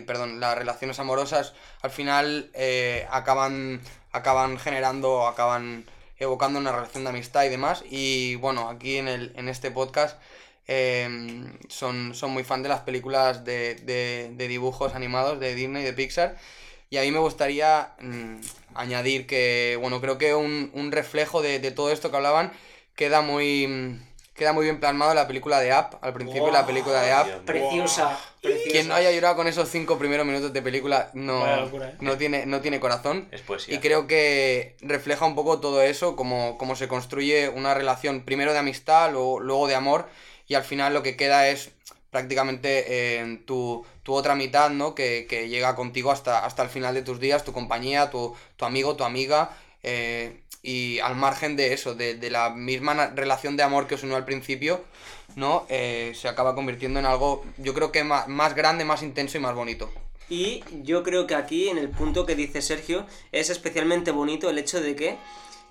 perdón, las relaciones amorosas al final eh, acaban, acaban generando, acaban evocando una relación de amistad y demás. Y bueno, aquí en, el, en este podcast eh, son, son muy fan de las películas de, de, de dibujos animados de Disney, de Pixar. Y a mí me gustaría mm, añadir que, bueno, creo que un, un reflejo de, de todo esto que hablaban queda muy, queda muy bien plasmado la película de App, al principio la película de App. Dios. Preciosa, preciosa. Quien no haya llorado con esos cinco primeros minutos de película no, locura, ¿eh? no, tiene, no tiene corazón. Es poesía. Y creo que refleja un poco todo eso, como, como se construye una relación primero de amistad, luego, luego de amor, y al final lo que queda es prácticamente eh, tu, tu otra mitad, ¿no? Que, que llega contigo hasta, hasta el final de tus días, tu compañía, tu, tu amigo, tu amiga, eh, y al margen de eso, de, de la misma relación de amor que os unió al principio, ¿no? Eh, se acaba convirtiendo en algo, yo creo que más, más grande, más intenso y más bonito. Y yo creo que aquí, en el punto que dice Sergio, es especialmente bonito el hecho de que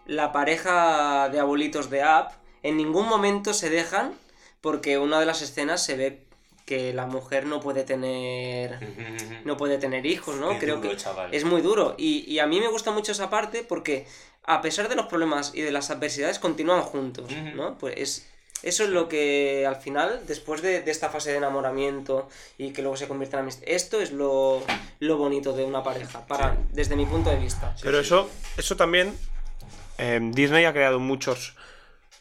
la pareja de abuelitos de App en ningún momento se dejan porque una de las escenas se ve que la mujer no puede tener no puede tener hijos, ¿no? Qué Creo duro, que chaval. es muy duro y, y a mí me gusta mucho esa parte porque a pesar de los problemas y de las adversidades continúan juntos. ¿no? Pues es eso es lo que al final, después de, de esta fase de enamoramiento y que luego se convierte en amistad, esto es lo, lo bonito de una pareja, para, desde mi punto de vista. Pero eso, eso también. eh, Disney ha creado muchos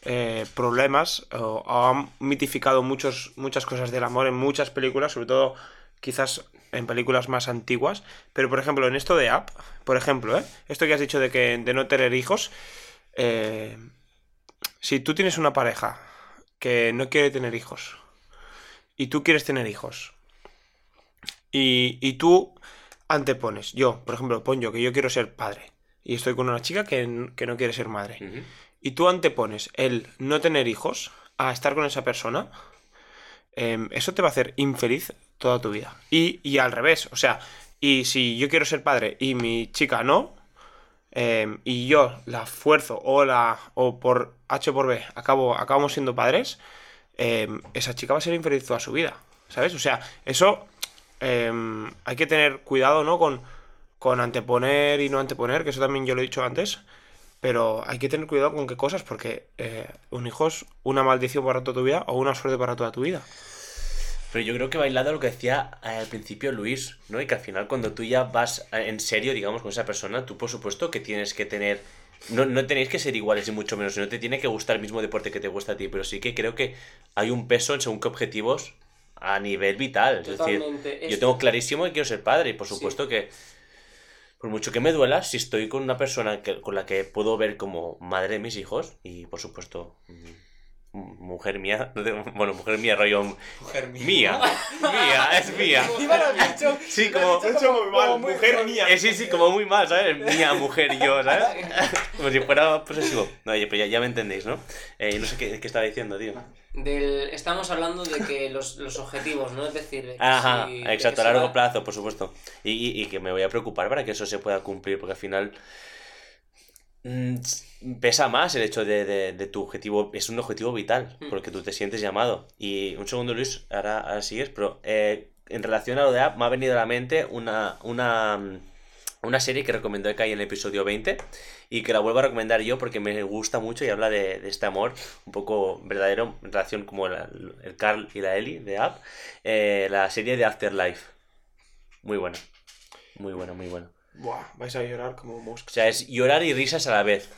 eh, problemas, o ha mitificado muchos, muchas cosas del amor en muchas películas, sobre todo quizás en películas más antiguas. Pero por ejemplo, en esto de Up, por ejemplo, ¿eh? esto que has dicho de que de no tener hijos, eh, si tú tienes una pareja que no quiere tener hijos y tú quieres tener hijos y, y tú antepones, yo, por ejemplo, pon yo que yo quiero ser padre y estoy con una chica que, que no quiere ser madre y tú antepones el no tener hijos a estar con esa persona, em, eso te va a hacer infeliz toda tu vida. Y, y al revés, o sea, y si yo quiero ser padre y mi chica no, em, y yo la fuerzo o la o por H por B acabo, acabamos siendo padres, em, esa chica va a ser infeliz toda su vida, ¿sabes? O sea, eso em, hay que tener cuidado, ¿no? Con, con anteponer y no anteponer, que eso también yo lo he dicho antes. Pero hay que tener cuidado con qué cosas, porque eh, un hijo es una maldición para toda tu vida o una suerte para toda tu vida. Pero yo creo que bailado lo que decía eh, al principio Luis, ¿no? Y que al final cuando tú ya vas eh, en serio, digamos, con esa persona, tú por supuesto que tienes que tener... No, no tenéis que ser iguales y mucho menos, no te tiene que gustar el mismo deporte que te gusta a ti, pero sí que creo que hay un peso en según qué objetivos a nivel vital. Es decir, yo tengo clarísimo que quiero ser padre y por Sí. supuesto que por mucho que me duela, si estoy con una persona que, con la que puedo ver como madre de mis hijos, y por supuesto mm, mujer mía, bueno, mujer mía, rollo Mujer mía. mía, mía, es mía. Sí, como, hecho muy mal, mujer mía. eh, sí, sí, como muy mal, ¿sabes? Mía, mujer yo, ¿sabes? Como si fuera posesivo. No, oye, pero ya, ya me entendéis, ¿no? Eh, no sé qué, qué estaba diciendo, tío. Del, estamos hablando de que los, los objetivos, ¿no? Es decir, de que Ajá, si- de exacto, que a largo va- plazo, por supuesto. Y, y- y que me voy a preocupar para que eso se pueda cumplir, porque al final pesa más el hecho de, de- de tu objetivo, es un objetivo vital, Mm. porque tú te sientes llamado. Y un segundo, Luis, ahora, ahora sigues, pero eh, en relación a lo de App, me ha venido a la mente una, una, mm, una serie que recomendó Kai en el episodio 20 y que la vuelvo a recomendar yo porque me gusta mucho y habla de, de este amor un poco verdadero en relación como la- el Carl y la Ellie de App, eh, la serie de Afterlife. Muy buena. Muy buena, muy buena. Buah, vais a llorar como O moscas. sea, es llorar y risas a la vez.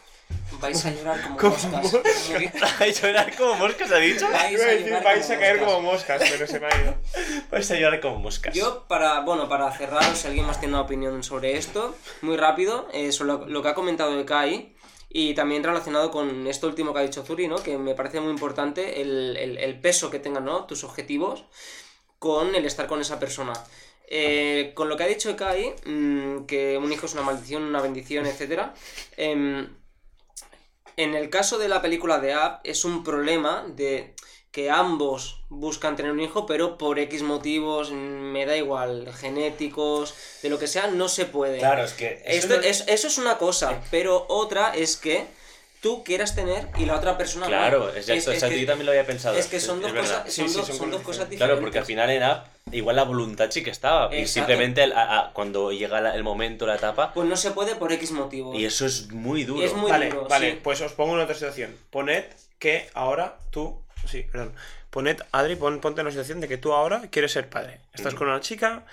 Vais a llorar como, Como moscas. moscas. Muy- llorar como moscas, ha dicho? Vais a a decir, llorar vais como a caer moscas. como moscas, pero se me ha ido. Vais a llorar como moscas. Yo, para, bueno, para cerrar, si alguien más tiene una opinión sobre esto, muy rápido, eh, sobre lo, lo que ha comentado de Kai, y también relacionado con esto último que ha dicho Zuri, ¿no? Que me parece muy importante el, el- el peso que tengan, ¿no? Tus objetivos con el estar con esa persona. Eh, con lo que ha dicho Kai, mm, que un hijo es una maldición, una bendición, etc. en el caso de la película de App, es un problema de que ambos buscan tener un hijo, pero por X motivos, mm, me da igual, genéticos, de lo que sea, no se puede. Claro, es que. Esto, es, eso es una cosa, pero otra es que tú quieras tener y la otra persona no. Claro, exacto, Es- es que- yo también lo había pensado. Es que son dos Sí, son sí, dos, son son dos cosas diferentes. Claro, porque al final en app, igual la voluntad sí que estaba. Y simplemente el- a- a- cuando llega la- el momento, la etapa. Pues no se puede por X motivos. Y eso es muy duro. Es muy Vale, duro, vale, sí. pues os pongo en otra situación. Poned que ahora tú. Sí, perdón. Poned, Adri, pon- ponte en una situación de que tú ahora quieres ser padre. Estás Ujú. con una chica,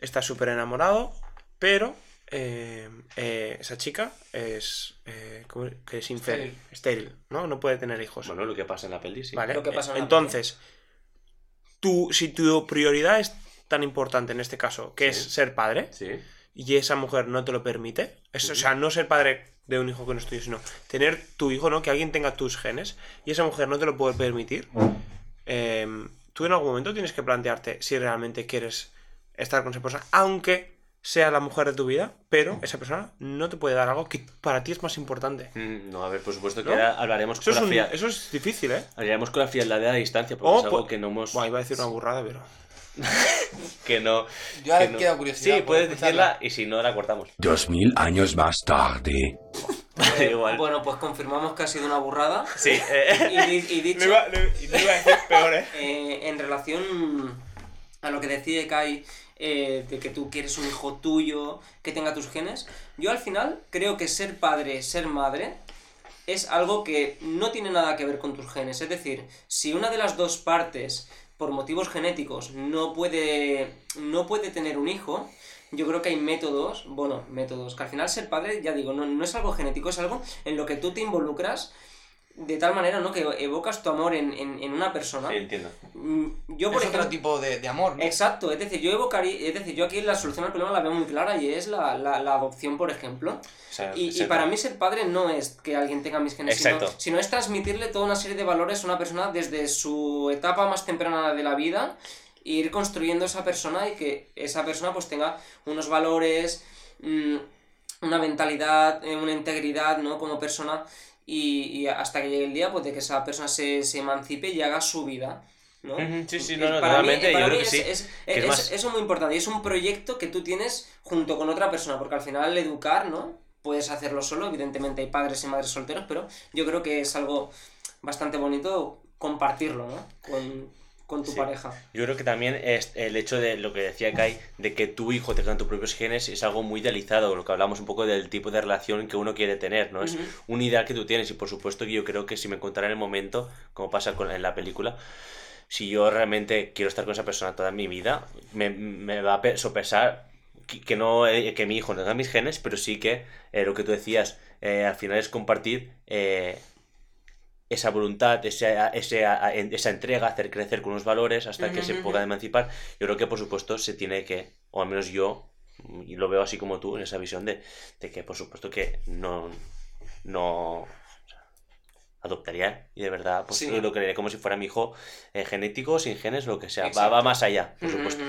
estás súper enamorado, pero eh, eh, esa chica es. eh, que es infértil, estéril, ¿no? No puede tener hijos. Bueno, lo que pasa en la peli, sí. Vale. Lo que pasa en la Entonces, tú, si tu prioridad es tan importante en este caso, que es ser padre, Sí. y esa mujer no te lo permite, es, o sea, no ser padre de un hijo que no es tuyo, sino tener tu hijo, ¿no? Que alguien tenga tus genes y esa mujer no te lo puede permitir, em, tú en algún momento tienes que plantearte si realmente quieres estar con esa persona, aunque sea la mujer de tu vida, pero esa persona no te puede dar algo que para ti es más importante. Mm, No, a ver, por supuesto que ¿No? ahora hablaremos Eso con, es, la un- fria- eso es difícil, ¿eh? hablaremos con la frialdad de la distancia, porque Oh, es algo pues- que no hemos. Buah, iba a decir una burrada, pero... Que no. Yo ahora que no- queda curiosidad Sí, puedes escucharla. decirla y si no, la cortamos. Dos mil años más tarde. Eh, Igual. Bueno, pues confirmamos que ha sido una burrada. Sí, eh, Y, y dicho, iba, iba a decir peor, ¿eh? eh, en relación a lo que decía Kai, eh, de que tú quieres un hijo tuyo, que tenga tus genes, yo al final creo que ser padre, ser madre, es algo que no tiene nada que ver con tus genes. Es decir, si una de las dos partes, por motivos genéticos, no puede, no puede tener un hijo, yo creo que hay métodos, bueno, métodos, que al final ser padre, ya digo, no, no es algo genético, es algo en lo que tú te involucras de tal manera, ¿no? Que evocas tu amor en, en- en una persona. sí, entiendo. Mm, Yo, por es otro ejemplo, tipo de, de amor, ¿no? Exacto, es decir, yo evocaría, es decir, yo aquí la solución al problema la veo muy clara y es la, la- la adopción, por ejemplo. O sea, Y, y para mí ser padre no es que alguien tenga mis genes, sino es transmitirle toda una serie de valores a una persona desde su etapa más temprana de la vida e ir construyendo esa persona y que esa persona pues tenga unos valores, mm, una mentalidad, eh, una integridad, ¿no? Como persona y, y hasta que llegue el día pues de que esa persona se, se emancipe y haga su vida. ¿no? Sí, sí, no, no, para mí- yo para creo mí sí, es- es- que es es- más- eso es muy importante y es un proyecto que tú tienes junto con otra persona, porque al final educar, ¿no? Puedes hacerlo solo, evidentemente hay padres y madres solteros, pero yo creo que es algo bastante bonito compartirlo, ¿no? Con, con tu Sí. pareja. Yo creo que también es el hecho de lo que decía Kai, de que tu hijo tenga tus propios genes, es algo muy idealizado, lo que hablamos un poco del tipo de relación que uno quiere tener, ¿no? Es una idea que tú tienes y por supuesto que yo creo que si me encontrara en el momento, como pasa con, en la película, si yo realmente quiero estar con esa persona toda mi vida, me, me va a pe- sopesar que, que no eh, que mi hijo no tenga mis genes, pero sí que eh, lo que tú decías, eh, al final es compartir esa voluntad, esa, esa, esa entrega, hacer crecer con unos valores hasta que se pueda emancipar. Yo creo que por supuesto se tiene que, o al menos yo, y lo veo así como tú, en esa visión de, de que por supuesto que no, no adoptaría y de verdad pues Sí. lo creería como si fuera mi hijo eh, genético, sin genes, lo que sea. Va más allá, por supuesto.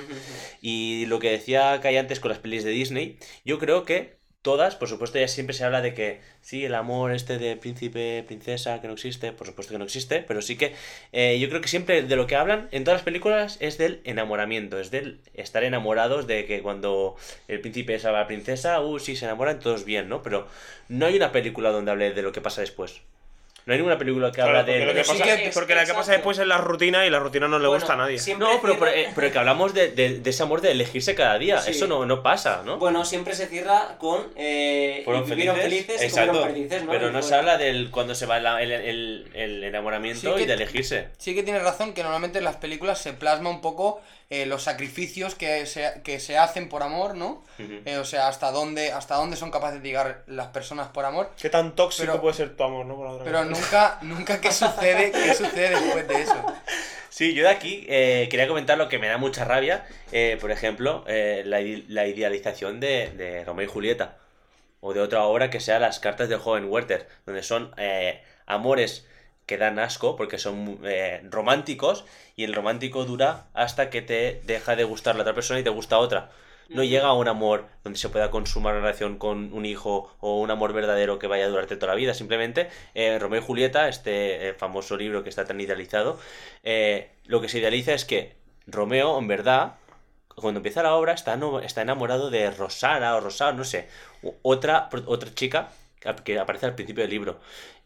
Y lo que decía Kai antes con las pelis de Disney, yo creo que todas, por supuesto, ya siempre se habla de que sí, el amor este de príncipe, princesa, que no existe, por supuesto que no existe, pero sí que eh, yo creo que siempre de lo que hablan en todas las películas es del enamoramiento, es del estar enamorados, de que cuando el príncipe salva a la princesa, uh, sí, se enamoran todos bien, ¿no? Pero no hay una película donde hable de lo que pasa después. No hay ninguna película que Claro, habla de... lo que sí pasa, que- porque lo que pasa después es la rutina y la rutina no le Bueno, gusta a nadie. No, pero, pero, cierra- eh, pero que hablamos de, de- de ese amor de elegirse cada día. Sí. Eso no, no pasa, ¿no? Bueno, siempre se cierra con. Eh, Fueron felices, felices y exacto. fueron felices, ¿no? Pero no se habla del cuando se va la- el, el- el enamoramiento Sí que- y de elegirse. Sí que tienes razón que normalmente en las películas se plasma un poco eh, los sacrificios que se, que se hacen por amor, ¿no? Eh, o sea, hasta dónde, hasta dónde son capaces de llegar las personas por amor. ¿Qué tan tóxico Pero- puede ser tu amor, no? Por la otra Pero nunca, nunca qué sucede, qué sucede después de eso. Sí, yo de aquí eh, quería comentar lo que me da mucha rabia. eh, por ejemplo, eh, la, la idealización de, de Romeo y Julieta. O de otra obra que sea Las cartas del joven Werther. Donde son eh, amores que dan asco porque son eh, románticos. Y el romántico dura hasta que te deja de gustar la otra persona y te gusta otra. No llega a un amor donde se pueda consumar una relación con un hijo o un amor verdadero que vaya a durarte toda la vida. Simplemente eh, Romeo y Julieta, este eh, famoso libro que está tan idealizado, lo que se idealiza es que Romeo, en verdad, cuando empieza la obra, está, no- está enamorado de Rosana o Rosana, no sé, otra, otra chica que aparece al principio del libro.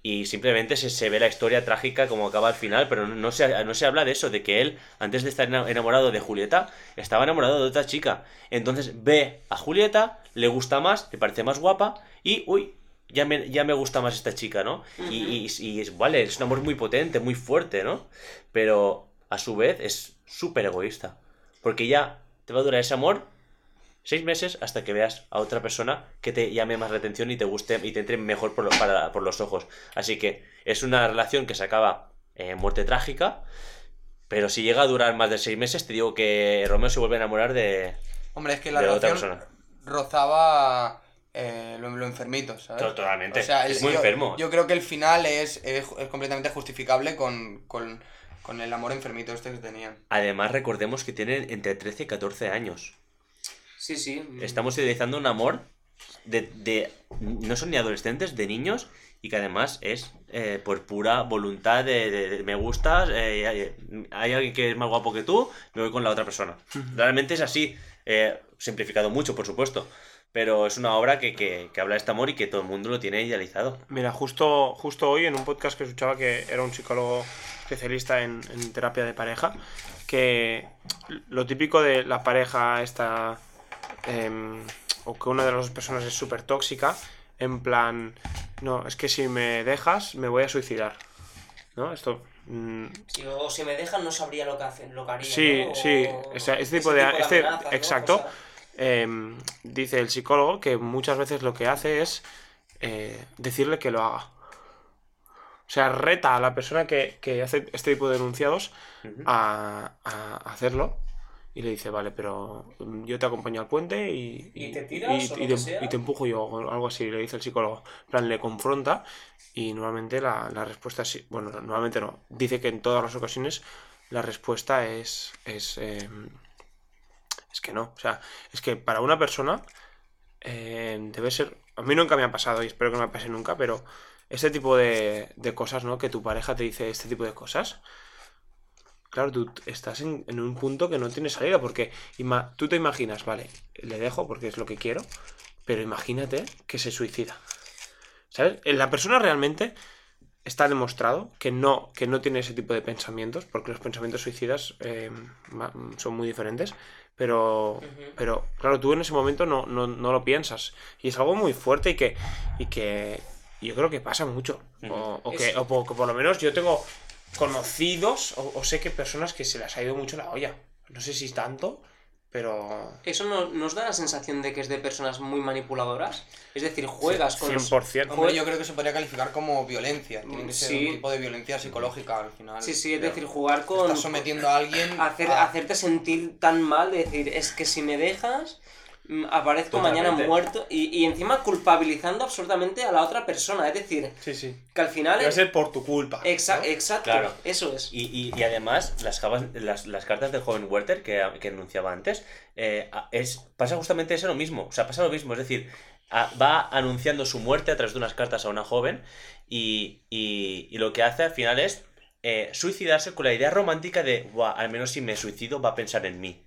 Y simplemente se, se ve la historia trágica como acaba al final, pero no, no se, no se habla de eso, de que él, antes de estar ena- enamorado de Julieta, estaba enamorado de otra chica. Entonces ve a Julieta, le gusta más, le parece más guapa, y uy, ya me, ya me gusta más esta chica, ¿no? Y, y- y es, vale, es un amor muy potente, muy fuerte, ¿no? Pero a su vez es súper egoísta. Porque ya te va a durar ese amor seis meses hasta que veas a otra persona que te llame más la atención y te guste y te entre mejor por, lo- para- por los ojos. Así que es una relación que se acaba en muerte trágica. Pero si llega a durar más de seis meses, te digo que Romeo se vuelve a enamorar de, Hombre, es que la de otra persona. rozaba eh, lo, lo enfermito, ¿sabes? Totalmente. O sea, el- es muy yo, enfermo. Yo creo que el final es, es, es completamente justificable con, con, con el amor enfermito este que tenían. Además, recordemos que tienen entre 13 y 14 años. Sí, sí. Estamos idealizando un amor de, de- No son ni adolescentes, de niños. Y que además es eh, por pura voluntad de, de- de me gustas, eh, hay, hay alguien que es más guapo que tú, me voy con la otra persona. Realmente es así. eh, simplificado mucho, por supuesto. Pero es una obra que, que- que habla de este amor y que todo el mundo lo tiene idealizado. Mira, justo, justo hoy en un podcast que escuchaba que era un psicólogo especialista en, en terapia de pareja, que lo típico de la pareja esta, em, o que una de las dos personas es súper tóxica, en plan, no, es que si me dejas me voy a suicidar. ¿No? Esto... mm, o si me dejan no sabría lo que, hacen, lo que haría. Sí, sí, o sea, este tipo de- este- exacto. Em, dice el psicólogo que muchas veces lo que hace es eh, decirle que lo haga. O sea, reta a la persona que, que hace este tipo de enunciados a hacerlo y le dice, vale, pero mm, yo te acompaño al puente y, ¿Y te tiras y- te, empujo yo, o algo así, le dice el psicólogo. En plan, le confronta y normalmente la, la respuesta es, sí- bueno, normalmente no, dice que en todas las ocasiones la respuesta es, es, eh, es que no. O sea, es que para una persona eh, debe ser, a mí nunca me ha pasado y espero que no me pase nunca, pero este tipo de, de cosas, ¿no? Que tu pareja te dice este tipo de cosas. Claro, tú estás en, en un punto que no tiene salida, porque ima- tú te imaginas, vale, le dejo porque es lo que quiero, pero imagínate que se suicida. ¿Sabes? Eh, La persona realmente está demostrado que no, que no tiene ese tipo de pensamientos, porque los pensamientos suicidas eh, son muy diferentes, pero, pero claro, tú en ese momento no, no, no lo piensas. Y es algo muy fuerte y que, y que yo creo que pasa mucho. O, o que, o por lo menos yo tengo conocidos o, o sé que personas que se les ha ido mucho la olla. No sé si tanto, pero... ¿Eso no- nos da la sensación de que es de personas muy manipuladoras? Es decir, juegas con los- 100%. Hombre, yo creo que se podría calificar como violencia. Tiene que ser Sí. un tipo de violencia psicológica al final. Sí, sí, es decir, jugar con... Estás sometiendo a alguien hacer, a- hacerte sentir tan mal, de decir, es que si me dejas, aparezco Totalmente. mañana muerto y, y encima culpabilizando absolutamente a la otra persona. Es decir, Sí, sí. que al final... Va a ser por tu culpa. Exa- ¿no? Exacto, Claro. eso es. Y, y- y además, las, jabas- las, las cartas del joven Werther que, que anunciaba antes, eh, es, pasa justamente eso lo mismo. O sea, pasa lo mismo. Es decir, a- va anunciando su muerte a través de unas cartas a una joven y, y- y lo que hace al final es eh, suicidarse con la idea romántica de, "Buah, al menos si me suicido va a pensar en mí.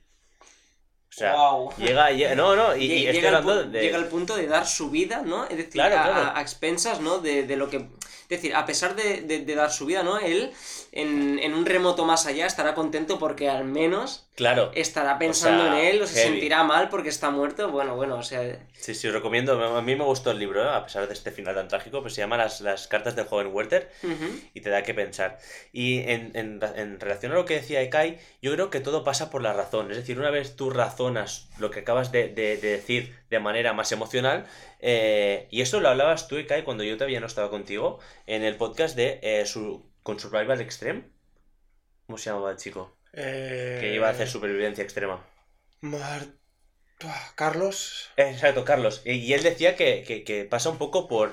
O sea, llega, llega- No, no, y, y Lle- estoy llega, hablando de... llega al punto de dar su vida, ¿no? Es decir, Claro, a, claro. a- a expensas, ¿no? De, de lo que... Es decir, a pesar de, de- de dar su vida, ¿no? Él, en, en un remoto más allá, estará contento porque al menos Claro. estará pensando sea, en él o se heavy. sentirá mal porque está muerto. Bueno, bueno, o sea... Sí, sí, os recomiendo. A mí me gustó el libro, ¿eh? a pesar de este final tan trágico, pues se llama Las, las cartas del joven Werther y te da que pensar. Y en, en, en relación a lo que decía Ekai, yo creo que todo pasa por la razón. Es decir, una vez tú razonas lo que acabas de, de- de decir de manera más emocional, eh, y esto lo hablabas tú, Ekai, cuando yo todavía no estaba contigo, en el podcast de eh, su, con Survival Extreme. ¿Cómo se llamaba el chico? Eh, Que iba a hacer supervivencia extrema. Mar- Carlos. Exacto, Carlos. Y, y él decía que, que- que pasa un poco por...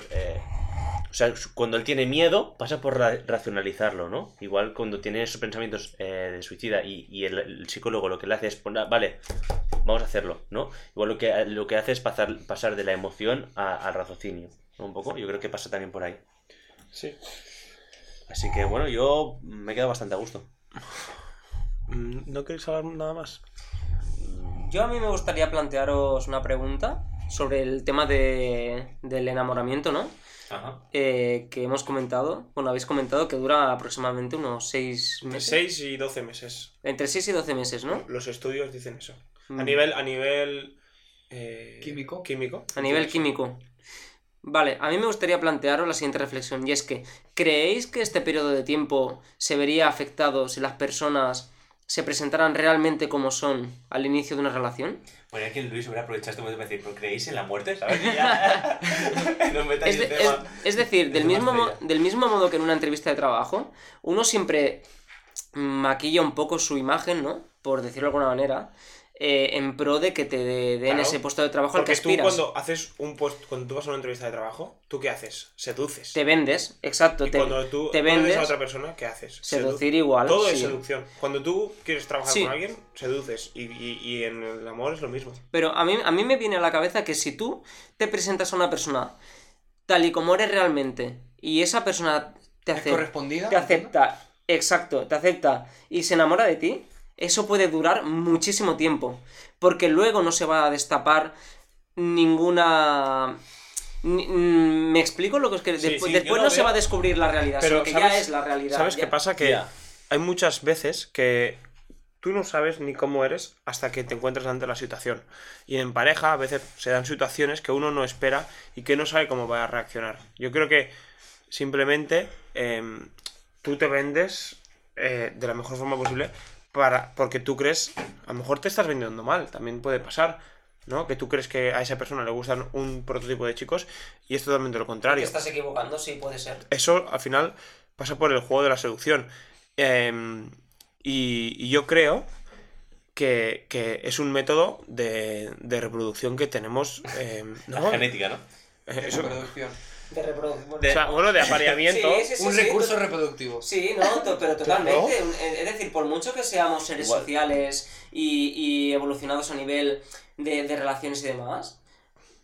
o sea, cuando él tiene miedo, pasa por ra- racionalizarlo, ¿no? Igual cuando tiene esos pensamientos eh, de suicida y, y el, el psicólogo lo que le hace es poner, vale, vamos a hacerlo, ¿no? Igual lo que, lo que hace es pasar, pasar de la emoción a- al raciocinio, ¿no? Un poco, yo creo que pasa también por ahí. Sí. Así que bueno, yo me he quedado bastante a gusto. Mm, ¿No queréis hablar nada más? Yo a mí me gustaría plantearos una pregunta sobre el tema de, del enamoramiento, ¿no? Ajá. Eh, que hemos comentado, bueno, habéis comentado que dura aproximadamente unos 6 Entre meses. 6 y 12 meses. Entre 6 y 12 meses, ¿no? Los estudios dicen eso. Mm. A nivel, a nivel eh, Químico. Químico. A nivel químico. Vale, a mí me gustaría plantearos la siguiente reflexión, y es que, ¿creéis que este periodo de tiempo se vería afectado si las personas se presentaran realmente como son al inicio de una relación? Bueno, aquí Luis hubiera aprovechado este momento para decir, ¿pero creéis en la muerte? ¿Sabes? Ya... no Es, de- es- es decir, del mismo, mo- del mismo modo que en una entrevista de trabajo, uno siempre maquilla un poco su imagen, ¿no? Por decirlo de alguna manera, eh, en pro de que te den Claro, ese puesto de trabajo al que Porque tú aspiras. cuando haces un post, cuando tú vas a una entrevista de trabajo, ¿tú qué haces? Seduces. Te vendes, exacto, y te, cuando tú te vendes, a otra persona, ¿qué haces? seducir Sedu- igual. Todo es seducción. Cuando tú quieres trabajar Sí. con alguien, seduces. Y, y- y en el amor es lo mismo. Pero a mí, a mí me viene a la cabeza que si tú te presentas a una persona tal y como eres realmente y esa persona te, ¿Es ace- correspondida? te acepta, exacto, te acepta y se enamora de ti, eso puede durar muchísimo tiempo. Porque luego no se va a destapar ninguna... ni- mm, ¿Me explico lo que es que Sí, después, sí, no se va a descubrir la realidad, Pero sino que ¿sabes- ya es la realidad. ¿Sabes ya. qué pasa? Que Ya. hay muchas veces que tú no sabes ni cómo eres hasta que te encuentras ante la situación. Y en pareja a veces se dan situaciones que uno no espera y que no sabe cómo va a reaccionar. Yo creo que simplemente em, tú te vendes eh, de la mejor forma posible para porque tú crees, a lo mejor te estás vendiendo mal, también puede pasar. ¿no? Que tú crees que a esa persona le gustan un prototipo de chicos y es totalmente lo Te contrario. estás equivocando, sí, puede ser. Eso al final pasa por el juego de la seducción. Em, y, y yo creo que, que es un método de, de reproducción que tenemos. em, La genética, ¿no? Eh, eso- Reproducción. De reproducción. o sea, bueno, de apareamiento. Sí, sí, sí, Un sí, recurso reproductivo. Sí, no, to- pero totalmente. Un- Es decir, por mucho que seamos seres Igual. sociales y, y evolucionados a nivel de, de relaciones y demás,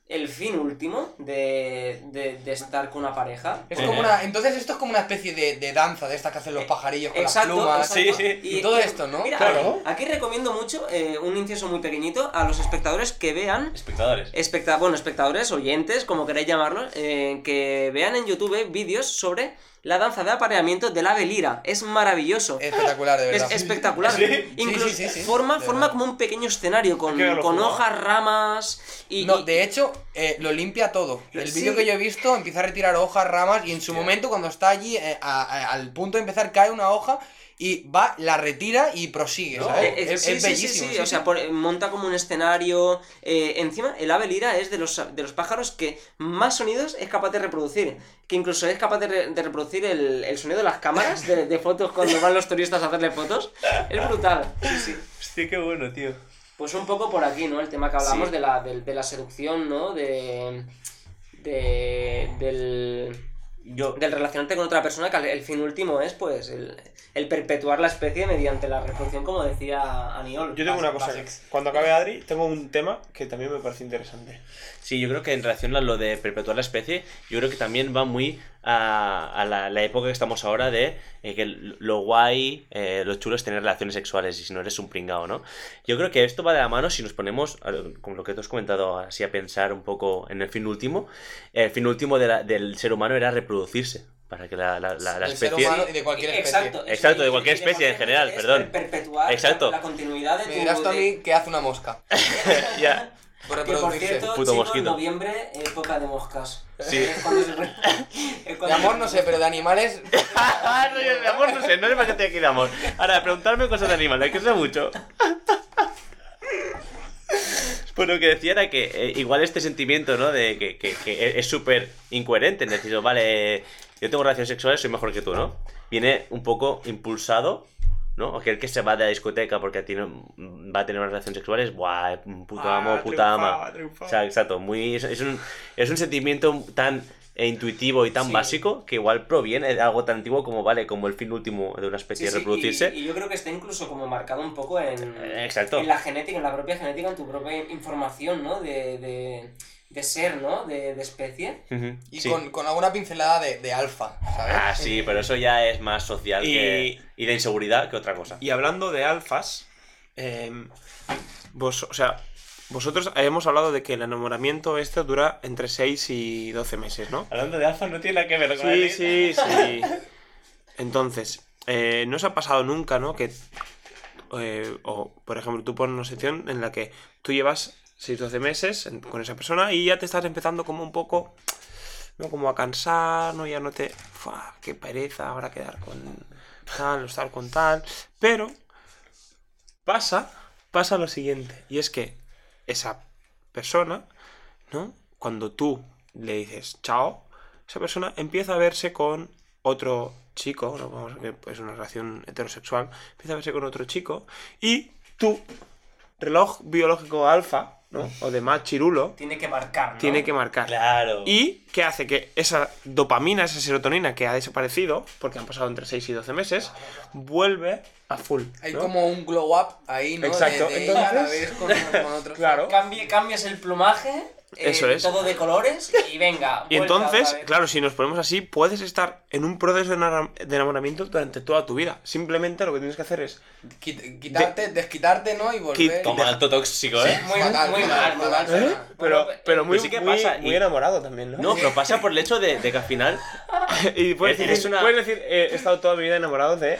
el fin último de, de- de estar con una pareja. Es Eh. como una, entonces esto es como una especie de, de danza de estas que hacen los pajarillos con Exacto, las plumas. exacto. Sí, sí. Y todo esto, ¿no? Mira, Claro. aquí, aquí recomiendo mucho eh, un incienso muy pequeñito a los espectadores que vean Espectadores. especta bueno, espectadores, oyentes, como queráis llamarlos, eh, que vean en YouTube vídeos sobre la danza de apareamiento del ave lira. Es maravilloso. Espectacular, de Es verdad. espectacular. Sí, Incluso sí, sí, sí, forma, de forma como un pequeño escenario con, con hojas, ramas y... No, y- de hecho, eh, lo limpia todo. El Sí. vídeo que yo he visto empieza a retirar hojas, ramas, y en su momento, cuando está allí, eh, a- a- al punto de empezar, cae una hoja y va, la retira y prosigue, No, ¿sabes? Eh, es, sí, es sí, sí, bellísimo. sí, sí, o sea, por- monta como un escenario. eh, encima, el ave lira es de los, de los pájaros que más sonidos es capaz de reproducir. Que incluso es capaz de, re- de reproducir el, el sonido de las cámaras de, de fotos cuando van los turistas a hacerle fotos. Es brutal. Sí, sí. Hostia, qué bueno, tío. Pues un poco por aquí, ¿no? El tema que hablamos Sí. de, la, del- de, la seducción, ¿no? De, de, del, Yo, del relacionarte con otra persona, que el fin último es, pues, el, el perpetuar la especie mediante la reproducción, como decía Aniol. Yo tengo una cosa. Cuando acabe Adri, tengo un tema que también me parece interesante. Sí, yo creo que en relación a lo de perpetuar la especie, yo creo que también va muy a, a la, la época que estamos ahora de eh, que lo guay, eh, lo chulo es tener relaciones sexuales y si no eres un pringao, ¿no? Yo creo que esto va de la mano si nos ponemos, como lo que tú has comentado, así a pensar un poco en el fin último. El fin último de la- del ser humano era reproducirse, para que la, la- la- la especie... humano y de cualquier especie. Exacto, Exacto, de cualquier especie en general, es perdón. Perpetuar Exacto. La, la continuidad de Me tu... dirás tú a de- mí qué hace una mosca. ya. Por Que por cierto, Puto chicos, mosquito. noviembre, época de moscas. Sí. Es cuando se re- es De amor no sé, pero de animales. Ah, no, yo de amor no sé, no sé para qué estoy aquí de amor. Ahora, preguntarme cosas de animales, que sé mucho. Pues lo que decía era que eh, igual este sentimiento, ¿no? De que, que- que es súper incoherente, en decir, vale, eh, yo tengo relaciones sexuales, soy mejor que tú, ¿no? Viene un poco impulsado, ¿no? Aquel que se va de la discoteca porque tiene, va a tener unas relaciones sexuales, ¡buah! Puto Ah, amo, puta ama. O sea, exacto, muy, es, es un, es un sentimiento tan intuitivo y tan Sí. básico que igual proviene de algo tan antiguo como, vale, como el fin último de una especie sí, de reproducirse. Y, y yo creo que está incluso como marcado un poco en, Eh, exacto. en la genética, en la propia genética, en tu propia información, ¿no? De, de, de ser, ¿no? De, de especie. Y sí. con, con alguna pincelada de, de alfa, ¿sabes? Ah, sí, pero eso ya es más social Y- que- y de inseguridad que otra cosa. Y hablando de alfas, em, vos, o sea, vosotros hemos hablado de que el enamoramiento este dura entre 6 y 12 meses, ¿no? Hablando de alfa no tiene nada que ver con Sí, sí, sí. Entonces, eh, ¿no os ha pasado nunca, no? Que, eh, o, por ejemplo, tú pones una sección en la que tú llevas 6-12 meses con esa persona y ya te estás empezando como un poco, ¿no? Como a cansar, ¿no? Ya no te... ¡Fua! ¡Qué pereza ahora quedar con tal o estar con tal! Pero pasa, pasa lo siguiente, y es que esa persona, ¿no? Cuando tú le dices chao, esa persona empieza a verse con otro chico, ¿no? vamos que es una relación heterosexual, empieza a verse con otro chico, y tu reloj biológico alfa, ¿no? O de más chirulo, Tiene que marcar, ¿no? tiene que marcar. Claro. ¿Y qué hace? Que esa dopamina, esa serotonina que ha desaparecido, porque han pasado entre 6 y 12 meses, vuelve a full. Hay como un glow up ahí, ¿no? Exacto, De, de ella a la entonces- vez con, con otros. Claro. Cambie- cambias el plumaje, eh, Eso es. todo de colores y venga. Y entonces, claro, si nos ponemos así, puedes estar en un proceso de enamoramiento durante toda tu vida. Simplemente lo que tienes que hacer es. Quit- Quitarte, desquitarte, ¿no? Y volver. Toma alto tóxico, ¿eh? Muy, Fatal, muy mal, muy mal. ¿Eh? Pero, pero muy, sí que muy- pasa, muy enamorado también, ¿no? No, pero pasa por el hecho de, de que al final. y puedes, Es- decir, es una- puedes decir, eh, he estado toda mi vida enamorado de.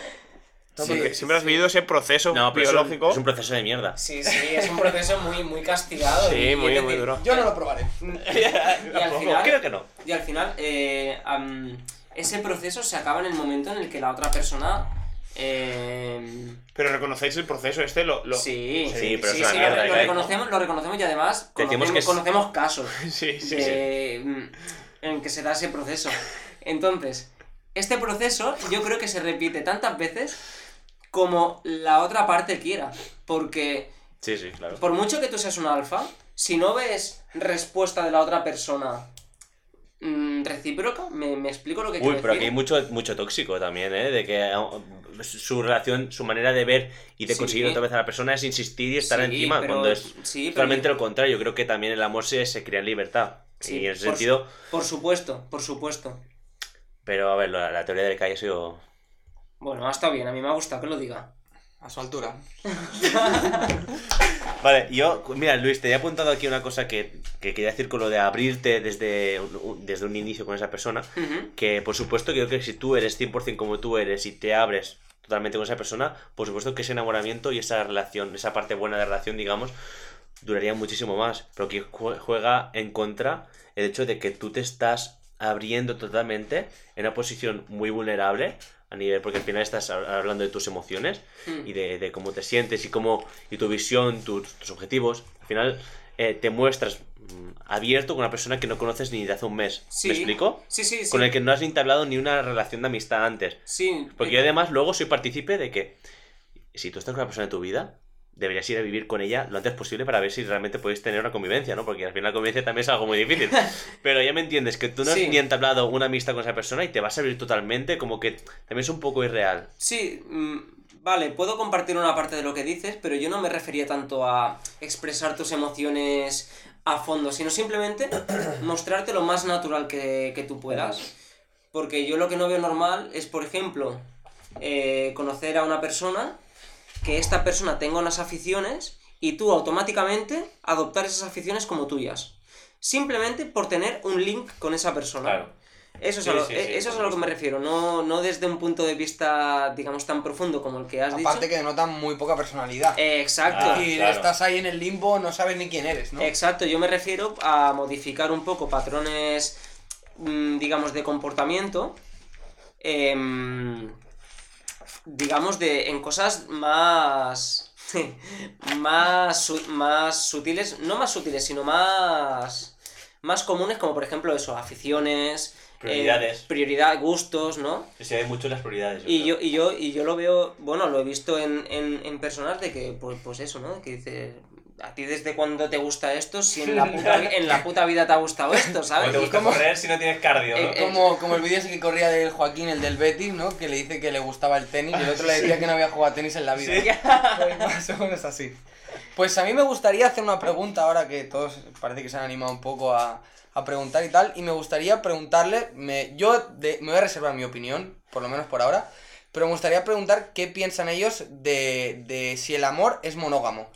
Sí, Porque siempre has sí. vivido ese proceso No, pero es un, biológico. es un proceso de mierda. Sí, sí, es un proceso muy, muy castigado. Sí, y- muy, muy duro. Yo no lo probaré. Y al final, Creo que no. y al final eh, ese proceso se acaba en el momento en el que la otra persona... eh, Pero reconocéis el proceso este, lo. lo... sí, Sí, pero es una sí, mierda lo, que lo hay. reconocemos, lo reconocemos y además conocemos, que es- conocemos casos sí, sí, sí. de, mm, en que se da ese proceso. Entonces, este proceso yo creo que se repite tantas veces como la otra parte quiera. Porque Sí, sí, claro. por mucho que tú seas un alfa, si no ves respuesta de la otra persona mm, recíproca, ¿me, me explico lo que Uy, quiero pero aquí hay mucho, mucho tóxico también, ¿eh? De que uh, su relación, su manera de ver y de Sí. conseguir otra vez a la persona es insistir y estar Sí, encima, pero- cuando es sí, totalmente lo contrario. Yo creo que también el amor se, se crea en libertad. Sí, y en ese por sentido, Por supuesto, por supuesto. pero a ver, la, la teoría del calle ha sido... Bueno, ha estado bien, a mí me ha gustado que lo diga. A su altura. Vale, yo, mira, Luis, te he apuntado aquí una cosa que, que quería decir con lo de abrirte desde desde un inicio con esa persona. Que por supuesto que yo creo que si tú eres 100% como tú eres y te abres totalmente con esa persona, por supuesto que ese enamoramiento y esa relación, esa parte buena de la relación, digamos, duraría muchísimo más. Pero que jue- juega en contra el hecho de que tú te estás abriendo totalmente en una posición muy vulnerable a nivel, porque al final estás hab- hablando de tus emociones Mm. y de, de cómo te sientes y cómo y tu visión, tus, tus objetivos. Al final eh, te muestras mm, abierto con una persona que no conoces ni de hace un mes. Sí. ¿Me explico? Sí, sí, sí. Con el que no has entablado ni una relación de amistad antes. Sí, Porque yo además luego soy partícipe de que si tú estás con una persona de tu vida, deberías ir a vivir con ella lo antes posible para ver si realmente podéis tener una convivencia, ¿no? Porque al final la convivencia también es algo muy difícil. Pero ya me entiendes, que tú no Sí. has ni entablado una amistad con esa persona y te vas a abrir totalmente, como que también es un poco irreal. Sí, mm, vale, puedo compartir una parte de lo que dices, pero yo no me refería tanto a expresar tus emociones a fondo, sino simplemente mostrarte lo más natural que, que tú puedas. Porque yo lo que no veo normal es, por ejemplo, eh, conocer a una persona, que esta persona tenga unas aficiones y tú automáticamente adoptar esas aficiones como tuyas. Simplemente por tener un link con esa persona. Claro. Eso es, Sí, a lo, sí, eh, sí, eso es a lo que me refiero, no, no desde un punto de vista, digamos, tan profundo como el que has Aparte dicho. que denotan muy poca personalidad. Eh, exacto, Ah, y claro. estás ahí en el limbo, no sabes ni quién eres, ¿no? exacto, yo me refiero a modificar un poco patrones, mm, digamos, de comportamiento, em, digamos, de, en cosas más... más, más sutiles, no más sutiles, sino más, más comunes, como por ejemplo eso, aficiones, eh, Prioridades. prioridad, gustos, ¿no? Se ve mucho las prioridades. Y creo. yo, y yo, y yo lo veo, bueno, lo he visto en, en, en personas de que, pues, pues eso, ¿no? Que dice, a ti desde cuándo te gusta esto, si en la puta, en la puta vida te ha gustado esto, ¿sabes? Te Y gusta como- correr si no tienes cardio, ¿no? Eh, Como, como el vídeo ese que corría del Joaquín, el del Betis, ¿no? Que le dice que le gustaba el tenis y el otro le decía que no había jugado a tenis en la vida. Pues más o menos así. Pues a mí me gustaría hacer una pregunta ahora que todos parece que se han animado un poco a, a preguntar y tal. Y me gustaría preguntarle, me, yo de- me voy a reservar mi opinión, por lo menos por ahora. Pero me gustaría preguntar qué piensan ellos de, de si el amor es monógamo.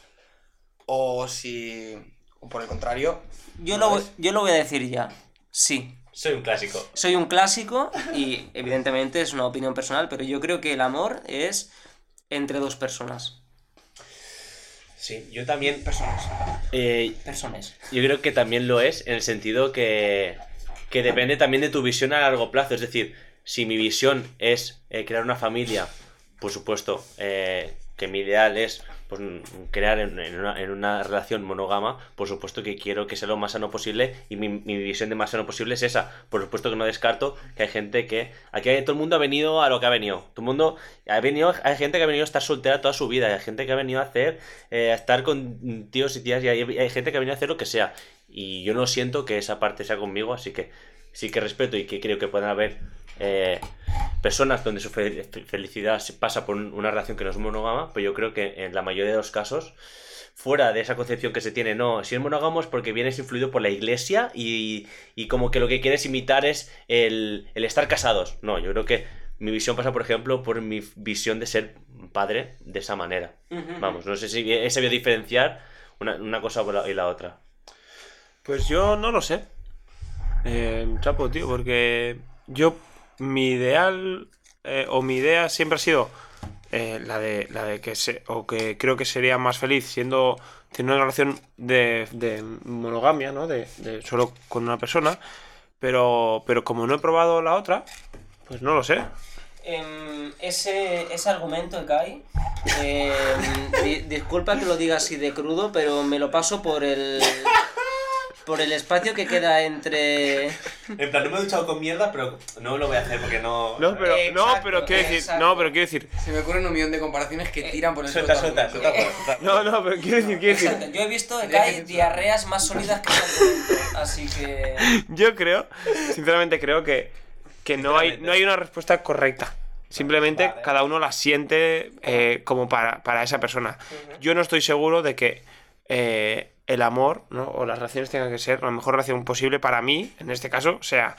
O si... O por el contrario... yo, no lo, yo lo voy a decir ya, sí. Soy un clásico. Soy un clásico y evidentemente es una opinión personal, pero yo creo que el amor es entre dos personas. Sí, yo también. Personas. eh, Personas. Yo creo que también lo es en el sentido que, que depende también de tu visión a largo plazo. Es decir, si mi visión es eh, crear una familia, por supuesto, eh, que mi ideal es pues, crear en, una, en una relación monógama, por supuesto que quiero que sea lo más sano posible y mi, visión de más sano posible es esa. Por supuesto que no descarto que hay gente que... Aquí todo el mundo ha venido a lo que ha venido. Todo el mundo ha venido... Hay gente que ha venido a estar soltera toda su vida. Hay gente que ha venido a hacer... eh, estar con tíos y tías y hay, hay gente que ha venido a hacer lo que sea. Y yo no siento que esa parte sea conmigo, así que sí que respeto y que creo que pueden haber eh, personas donde su fe- fe- felicidad se pasa por un- una relación que no es monógama, pero yo creo que en la mayoría de los casos, fuera de esa concepción que se tiene, no, si es monógamo es porque vienes influido por la iglesia y, y como que lo que quieres imitar es el, el estar casados. No, yo creo que mi visión pasa, por ejemplo, por mi visión de ser padre de esa manera. Vamos, no sé si he sabido diferenciar una, una cosa y la otra. Pues yo no lo sé. Eh, chapo, tío, porque yo, mi ideal eh, o mi idea siempre ha sido eh, la de la de que se, o que creo que sería más feliz siendo teniendo una relación de, de monogamia, ¿no? De, solo con una persona. Pero, pero como no he probado la otra, pues no lo sé. Em, ese, ese argumento que hay, em, di- disculpa que lo diga así de crudo, pero me lo paso por el por el espacio que queda entre En plan, no me he duchado con mierda, pero no lo voy a hacer porque no. No, pero, no, pero quiero decir, exacto. no, pero quiero decir, Se me ocurren un millón de comparaciones que tiran por el Suelta, suelo suelta, suelta, suelta. no, no, pero quiero decir, quiero decir, Exacto, yo he visto que hay diarreas más sólidas que así que Yo creo, sinceramente creo que, que no, hay, no hay una respuesta correcta. Simplemente Vale. cada uno la siente eh, como para, para esa persona. Yo no estoy seguro de que eh, el amor ¿no? o las relaciones tengan que ser la mejor relación posible para mí, en este caso, sea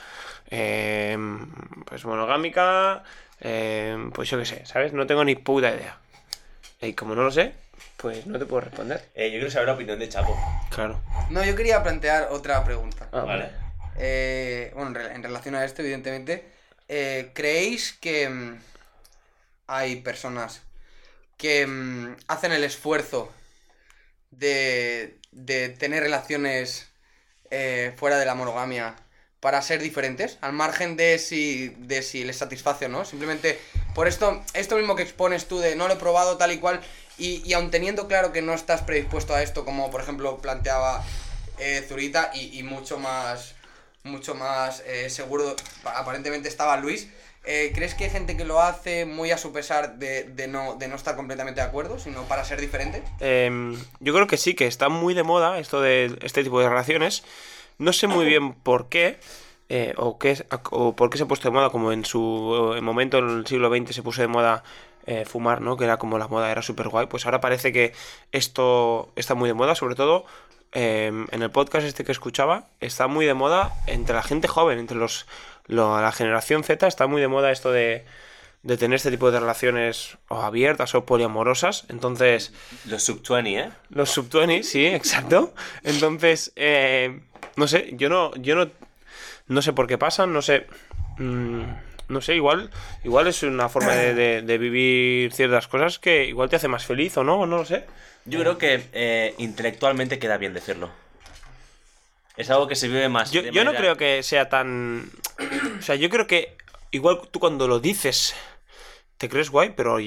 eh, pues monogámica, eh, pues yo qué sé, ¿sabes? No tengo ni puta idea. Y como no lo sé, pues no te puedo responder. Eh, yo quiero saber la opinión de Chapo. Claro. No, yo quería plantear otra pregunta. Ah, Vale. Eh, bueno, en, re- en relación a esto, evidentemente, eh, ¿creéis que mm, hay personas que hacen el esfuerzo de, de tener relaciones eh, fuera de la monogamia para ser diferentes, al margen de si, de si les satisface o no? Simplemente por esto, esto mismo que expones tú de no lo he probado tal y cual, y, y aun teniendo claro que no estás predispuesto a esto, como por ejemplo planteaba eh, Zurita, y, y mucho más, mucho más eh, seguro, pa- aparentemente estaba Luis, eh, ¿crees que hay gente que lo hace muy a su pesar de, de no, de no estar completamente de acuerdo, sino para ser diferente? Em, yo creo que sí, que está muy de moda esto de este tipo de relaciones. No sé muy bien por qué, eh, o, qué, o por qué se ha puesto de moda, como en su momento en el siglo XX se puso de moda eh, fumar, ¿no? Que era como la moda, era súper guay. Pues ahora parece que esto está muy de moda, sobre todo em, en el podcast este que escuchaba, está muy de moda entre la gente joven, entre los, lo- la generación Z, está muy de moda esto de, de tener este tipo de relaciones o abiertas o poliamorosas. Entonces... Los sub-20, ¿eh? Los sub-20, sí, exacto. Entonces, eh, no sé, yo no, yo no, no sé por qué pasan, no sé, mm, no sé, igual, igual es una forma de, de- de vivir ciertas cosas que igual te hace más feliz o no, no lo sé. Yo creo que eh, intelectualmente queda bien decirlo. Es algo que se vive más. Yo, yo no creo que sea tan, o sea, yo creo que igual tú cuando lo dices te crees guay, pero a,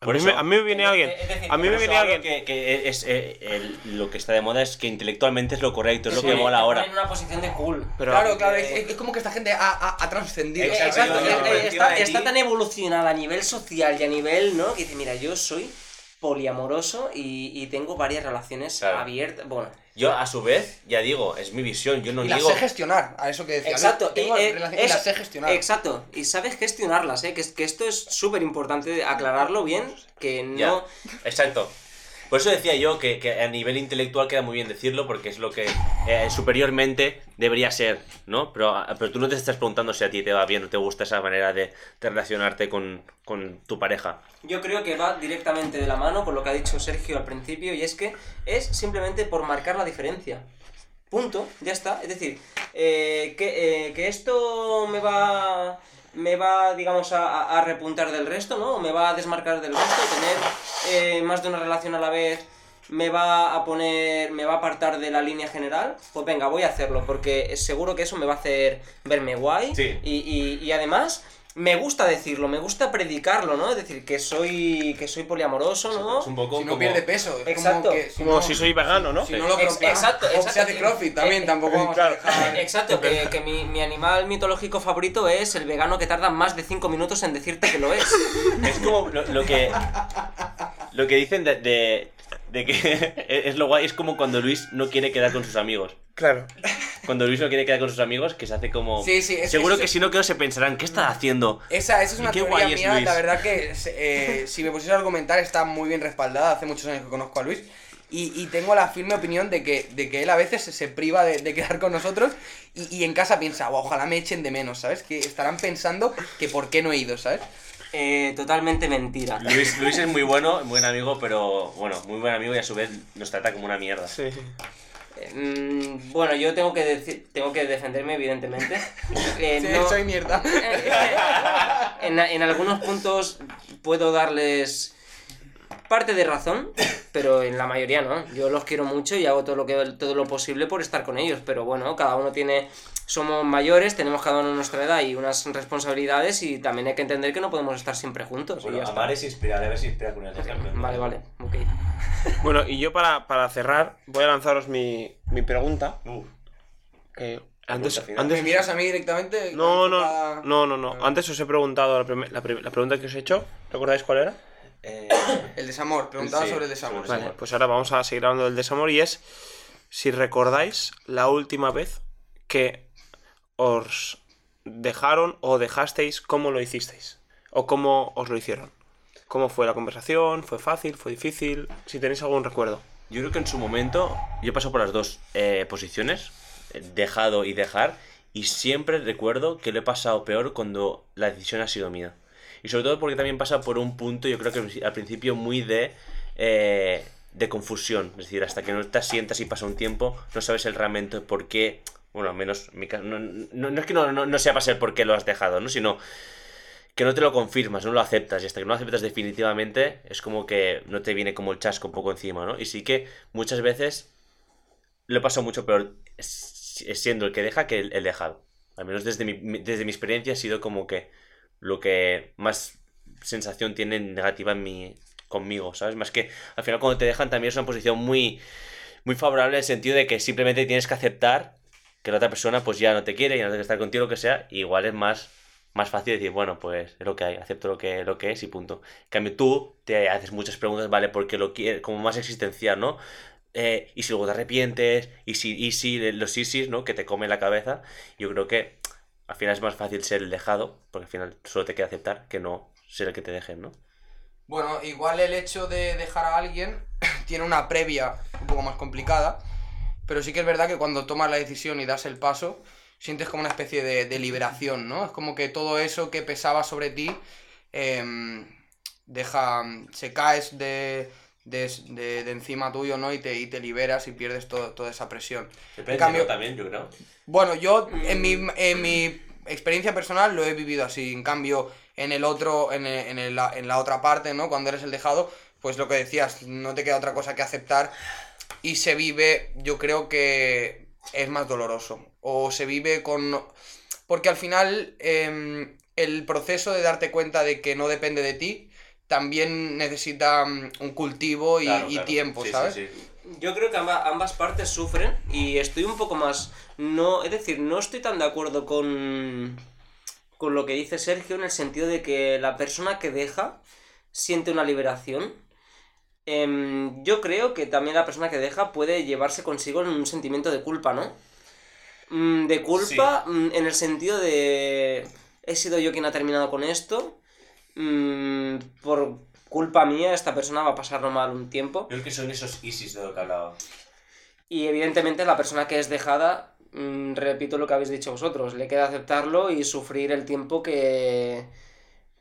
Por mí, eso- me, a mí me viene alguien, es decir, a mí me viene alguien. Que, que es, eh, el- lo que está de moda es que intelectualmente es lo correcto, es lo que mola ahora. en una posición de cool. Pero, claro, claro, es, es como que esta gente ha, ha- ha trascendido. Exacto, Exacto, yo- eh, eh, está, está tan evolucionada a nivel social y a nivel, ¿no? Que dice, mira, yo soy poliamoroso y, y tengo varias relaciones Claro. abiertas. Bueno, Yo, a su vez, ya digo, es mi visión. Yo no y las digo. sé gestionar, a eso que decía. exacto. Y, eh, relación y es- las sé gestionar. Exacto. Y sabes gestionarlas, ¿eh? Que, es- que esto es súper importante aclararlo bien, que no... Ya. Exacto. Por eso decía yo que, a nivel intelectual queda muy bien decirlo, porque es lo que eh, superiormente debería ser, ¿no? Pero, ah, pero tú no te estás preguntando si a ti te va bien o te gusta esa manera de, de relacionarte con, con tu pareja. Yo creo que va directamente de la mano con lo que ha dicho Sergio al principio y es que es simplemente por marcar la diferencia. Punto, ya está. Es decir, eh, que, eh, que esto me va me va, digamos, a, repuntar del resto, ¿no? O me va a desmarcar del resto, tener eh, más de una relación a la vez me va a poner, me va a apartar de la línea general, pues venga, voy a hacerlo, porque seguro que eso me va a hacer verme guay. Sí. Y, y- y además, me gusta decirlo, me gusta predicarlo, ¿no? Es decir, que soy, que soy poliamoroso, ¿no? Es un poco si no como- pierde peso. Es Exacto. Como, que, si como no- si soy vegano, ¿no? Si no lo Ex- exacto, o exacto. se hace crossfit también, Eh, tampoco vamos claro. a dejar... Exacto, que, que mi, mi animal mitológico favorito es el vegano que tarda más de 5 minutos en decirte que lo es. Es como lo, lo que. Lo que dicen de, de, de que es lo guay, es como cuando Luis no quiere quedar con sus amigos. Claro. Cuando Luis no quiere quedar con sus amigos, que se hace como. Sí, sí, es que Seguro que si no quedo se pensarán, ¿qué está haciendo? Esa, esa es una Qué teoría guay es mía, Luis. la verdad que eh, si me pusiese a argumentar está muy bien respaldada, hace muchos años que conozco a Luis y, y tengo la firme opinión de que, de que él a veces se, se priva de, de quedar con nosotros y, y en casa piensa, "Buah, ojalá me echen de menos, ¿sabes? Que estarán pensando que por qué no he ido, ¿sabes? Eh, totalmente mentira. Luis, Luis es muy bueno, buen amigo, pero bueno, muy buen amigo y a su vez nos trata como una mierda. Sí. Eh, mm, bueno, yo tengo que, decir, tengo que defenderme, evidentemente. Eh, Sí, no- soy mierda. en, en algunos puntos puedo darles parte de razón, pero en la mayoría no. Yo los quiero mucho y hago todo lo que todo lo posible por estar con ellos, pero bueno, cada uno tiene somos mayores, tenemos cada uno nuestra edad y unas responsabilidades y también hay que entender que no podemos estar siempre juntos. y está. amar es inspirar, a ver si inspira con el ejemplo. Vale, vale, ok. Bueno, y yo para, para cerrar voy a lanzaros mi, mi pregunta. Uf, que antes, ¿Me miras a mí directamente? No, no, no, no, no. Antes os he preguntado la, prim- la prim- la pregunta que os he hecho. ¿Recordáis cuál era? eh, El desamor, preguntaba Sí, sobre el desamor. Vale, desamor. pues ahora vamos a seguir hablando del desamor y es si recordáis la última vez que os dejaron o dejasteis, cómo lo hicisteis o cómo os lo hicieron. ¿Cómo fue la conversación? ¿Fue fácil? ¿Fue difícil? Si tenéis algún recuerdo. Yo creo que en su momento yo paso por las dos eh, posiciones, eh, dejado y dejar, y siempre recuerdo que lo he pasado peor cuando la decisión ha sido mía. Y sobre todo porque también pasa por un punto, yo creo que al principio muy de, eh, de confusión. Es decir, hasta que no te sientas y pasa un tiempo, no sabes el realmente por qué, bueno, al menos en mi caso, no, no- no es que no, no, sepas el por qué lo has dejado, ¿no? Sino que no te lo confirmas, no lo aceptas, y hasta que no lo aceptas definitivamente, es como que no te viene como el chasco un poco encima, ¿no? Y sí que muchas veces lo he pasado mucho peor siendo el que deja que el, el dejado. Al menos desde mi- desde mi experiencia ha sido como que lo que más sensación tiene negativa en mi, conmigo, ¿sabes? Más que al final cuando te dejan también es una posición muy, muy favorable en el sentido de que simplemente tienes que aceptar que la otra persona pues ya no te quiere, ya no quiere estar contigo, lo que sea, igual es más más fácil decir, bueno, pues es lo que hay, acepto lo que, lo que es y punto. En cambio, tú te haces muchas preguntas, ¿vale? Porque lo quieres, como más existencial, ¿no? Eh, y si luego te arrepientes, y si, y si los isis, ¿no? Que te comen la cabeza. Yo creo que al final es más fácil ser el dejado, porque al final solo te queda aceptar que no ser el que te dejen, ¿no? Bueno, igual el hecho de dejar a alguien tiene una previa un poco más complicada, pero sí que es verdad que cuando tomas la decisión y das el paso, sientes como una especie de, de liberación, ¿no? Es como que todo eso que pesaba sobre ti em, deja. se caes de, de, de- de encima tuyo, ¿no? Y te, y te liberas y pierdes todo- toda esa presión. Depende, cambio- ¿no? También, yo creo. Bueno, yo en mi, en mi experiencia personal lo he vivido así. En cambio, en el otro, en, el- en, el- en la otra parte, ¿no? Cuando eres el dejado, pues lo que decías, no te queda otra cosa que aceptar. Y se vive, yo creo que es más doloroso. O se vive con. Porque al final, em, el proceso de darte cuenta de que no depende de ti también necesita mm, un cultivo y, Claro, y claro. tiempo, Sí, sí, ¿sabes? sí. Yo creo que amba- ambas partes sufren y estoy un poco más. No, es decir, no estoy tan de acuerdo con, con lo que dice Sergio en el sentido de que la persona que deja siente una liberación. Em, yo creo que también la persona que deja puede llevarse consigo un sentimiento de culpa, ¿no? Mm, de culpa mm, en el sentido de. He sido yo quien ha terminado con esto. mm, por culpa mía, esta persona va a pasarlo mal un tiempo. Yo creo que son esos ISIS de lo que hablaba. Y evidentemente la persona que es dejada, mm, repito lo que habéis dicho vosotros, le queda aceptarlo y sufrir el tiempo que,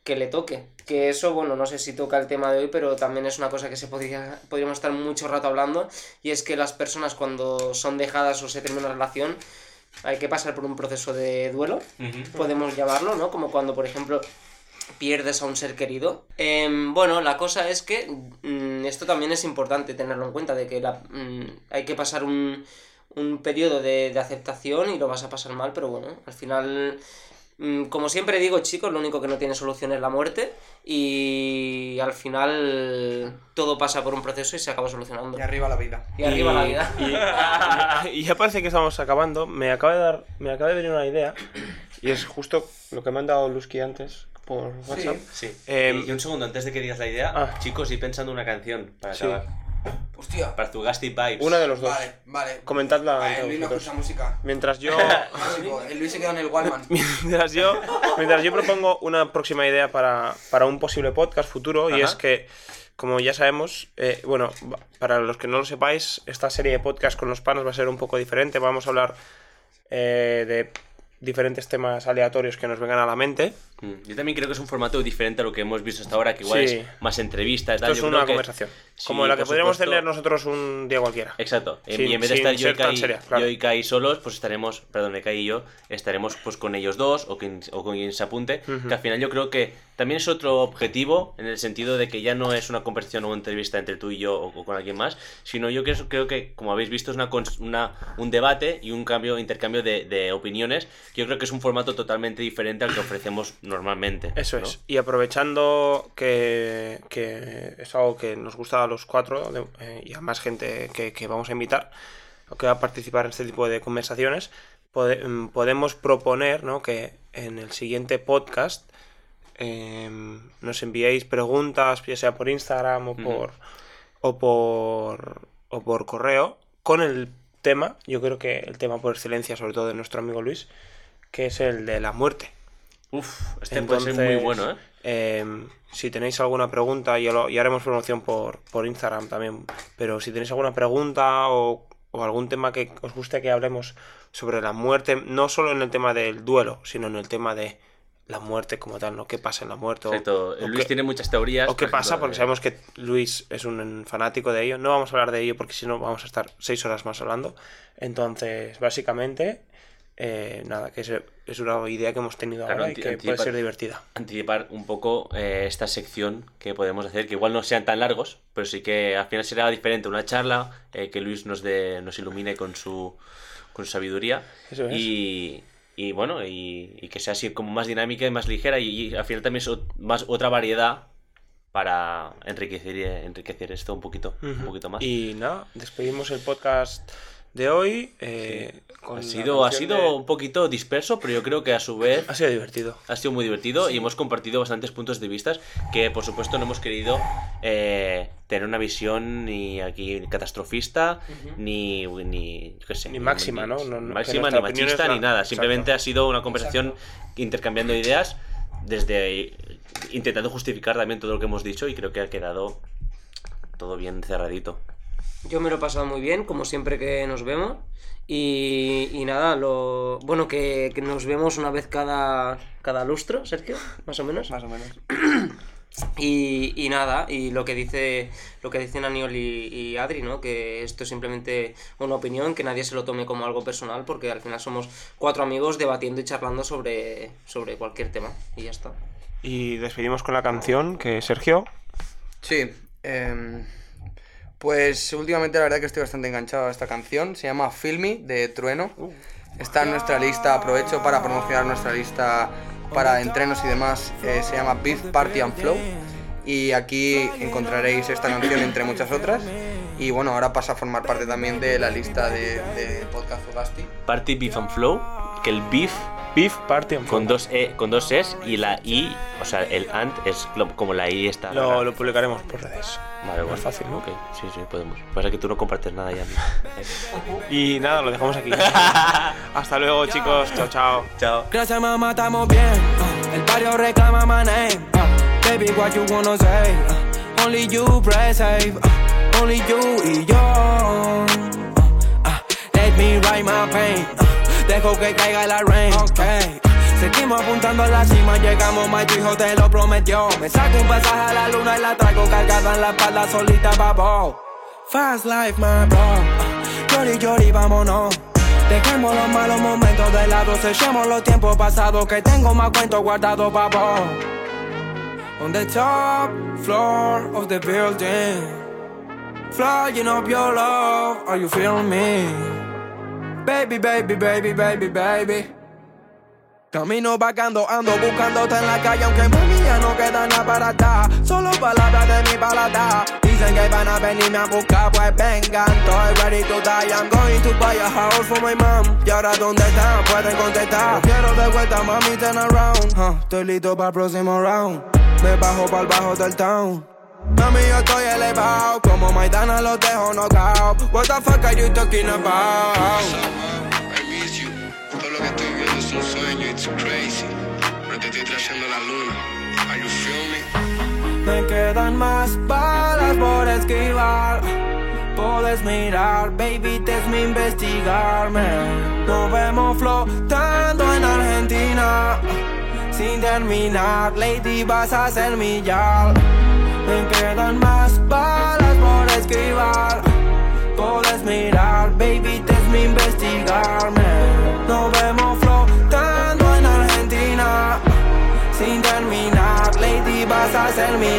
que le toque. Que eso, bueno, no sé si toca el tema de hoy, pero también es una cosa que se podría, podríamos estar mucho rato hablando, y es que las personas cuando son dejadas o se termina una relación, hay que pasar por un proceso de duelo, podemos llamarlo, ¿no? Como cuando, por ejemplo, pierdes a un ser querido. Em, bueno, la cosa es que mm, esto también es importante tenerlo en cuenta, de que la- mm, hay que pasar un, un periodo de, de aceptación y lo vas a pasar mal, pero bueno, al final, como siempre digo, chicos, lo único que no tiene solución es la muerte y al final todo pasa por un proceso y se acaba solucionando. Y arriba la vida. Y arriba la vida. Y, y ya parece que estamos acabando. Me acaba de dar, me acaba de venir una idea. Y es justo lo que me han dado Lusky antes por WhatsApp. Sí. Em, y un segundo, antes de que digas la idea, Ah. chicos, y pensando una canción para Sí. Hostia. Para tu Gasti Vibes. Una de los dos. Vale, vale. Comentadla Vale, entre Luis no vosotros. escucha música. Mientras yo. El Luis se quedó en el Wallman. mientras yo, mientras yo propongo una próxima idea para, para un posible podcast futuro y es que, como ya sabemos, eh, bueno, para los que no lo sepáis, esta serie de podcast con los panos va a ser un poco diferente. Vamos a hablar eh, de diferentes temas aleatorios que nos vengan a la mente. Mm, Yo también creo que es un formato diferente a lo que hemos visto hasta ahora, que igual Sí. es más entrevistas. Esto tal. es Yo una creo que- conversación. Sí, como la que podríamos supuesto. tener nosotros un día cualquiera. Exacto. Sin- y en vez de estar yo y, Kai, seria, claro. yo y Kai solos, pues estaremos, perdón, Kai y yo, estaremos pues con ellos dos o, quien, o con quien se apunte. Que al final yo creo que también es otro objetivo en el sentido de que ya no es una conversación o una entrevista entre tú y yo o, o con alguien más, sino yo creo, creo que, como habéis visto, es una, una, un debate y un cambio, intercambio de, de opiniones. Yo creo que es un formato totalmente diferente al que ofrecemos normalmente. Eso ¿no? es. Y aprovechando que, que es algo que nos gusta a los cuatro de- eh, y a más gente que, que vamos a invitar o que va a participar en este tipo de conversaciones, pode- mm, podemos proponer ¿no? que en el siguiente podcast em, nos enviéis preguntas, ya sea por Instagram o por, o por, o por correo, con el tema, yo creo que el tema por excelencia, sobre todo de nuestro amigo Luis, que es el de la muerte. Uf, este puede ser muy Entonces, bueno, ¿eh? eh, si tenéis alguna pregunta, ya, lo- ya haremos promoción por, por Instagram también. Pero si tenéis alguna pregunta o, o algún tema que os guste que hablemos sobre la muerte, no solo en el tema del duelo, sino en el tema de la muerte como tal, ¿no? ¿Qué pasa en la muerte? o- Exacto. o Luis qué- tiene muchas teorías. ¿O qué pasa? Porque sabemos que Luis es un fanático de ello. No vamos a hablar de ello porque si no vamos a estar seis horas más hablando. Entonces, básicamente, eh, nada, que es, es una idea que hemos tenido Claro, ahora y que puede ser divertida. anticipar un poco eh, esta sección que podemos hacer, que igual no sean tan largos, pero sí que al final será diferente, una charla, eh, que Luis nos, dé- nos ilumine con su, con su sabiduría Eso es. y, y bueno, y, y que sea así como más dinámica y más ligera y, y al final también es más otra variedad para enriquecer, enriquecer esto un poquito, un poquito más. Y nada, despedimos el podcast de hoy. eh, con Ha sido, ha sido de- un poquito disperso, pero yo creo que a su vez ha sido, divertido. ha sido muy divertido y hemos compartido bastantes puntos de vista que por supuesto no hemos querido eh, tener una visión ni aquí catastrofista ni ni yo qué sé, Ni máxima, ¿no? No- no, máxima ni machista la- ni nada Exacto. simplemente ha sido una conversación intercambiando ideas desde intentando justificar también todo lo que hemos dicho y creo que ha quedado todo bien cerradito Yo me lo he pasado muy bien, como siempre que nos vemos. Y, y nada, lo bueno que, que nos vemos una vez cada, cada lustro, Sergio, más o menos. Más o menos. Y, y nada, y lo que dice lo que dicen Aniol y, y Adri, ¿no? Que esto es simplemente una opinión, que nadie se lo tome como algo personal, porque al final somos cuatro amigos debatiendo y charlando sobre, sobre cualquier tema. Y ya está. Y despedimos con la canción que Sergio. Sí, em, pues últimamente la verdad que estoy bastante enganchado a esta canción. Se llama Feel Me de Trueno. Está en nuestra lista, aprovecho para promocionar nuestra lista para entrenos y demás. eh, se llama Beef Party and Flow. Y aquí encontraréis esta canción entre muchas otras. Y bueno, ahora pasa a formar parte también de la lista de, de Podcast Fogasti. Party Beef and Flow que el beef Beef Party and con dos e con dos es y la i o sea el ant es lo- como la i está Lo, rara. lo publicaremos por redes. Vale, bueno. Más fácil, ¿no? Ok, sí, sí, podemos. Pasa que tú no compartes nada ya. Y nada, lo dejamos aquí. Hasta luego, chicos. Chao, chao. Chao. Gracias mamá, estamos bien. uh, el barrio reclama my name. uh, baby, what you wanna say? uh, only you save. uh, only you y yo. Dejo que caiga la rain. Okay. Seguimos apuntando a la cima, llegamos, my hijo te lo prometió. Me saco un pasaje a la luna y la traigo cargada en la espalda solita, babo. Fast life, my bro. Llori, llori, vámonos. Dejemos los malos momentos de lado, sellemos los tiempos pasados que tengo más cuentos guardados, babo. On the top floor of the building, flying up your love, are you feeling me? Baby, baby, baby, baby, baby. Camino vagando, ando buscándote en la calle, aunque mami ya no queda nada para atrás. Solo palabras de mi balada. Dicen que van a venirme a buscar, pues vengan. Estoy ready to die. I'm going to buy a house for my mom. Y ahora, ¿dónde están? Pueden contestar. Lo quiero de vuelta, mami, turn around. Huh, estoy listo para el próximo round. Me bajo para el bajo del town. Mami, yo estoy elevado. Como Maidana los dejo knockout. What the fuck are you talking about? I miss you. Todo lo que estoy viendo es un sueño, it's crazy. No te estoy trayendo la luna. Are you feel me? Me quedan más balas por esquivar. Puedes mirar, baby, te es mi investigarme. Nos vemos flotando en Argentina. Sin terminar, lady, vas a ser mi yal. Me quedan más balas por esquivar. Puedes mirar, baby, te es mi investigarme. Nos vemos flotando en Argentina. Sin terminar, lady, vas a ser mi.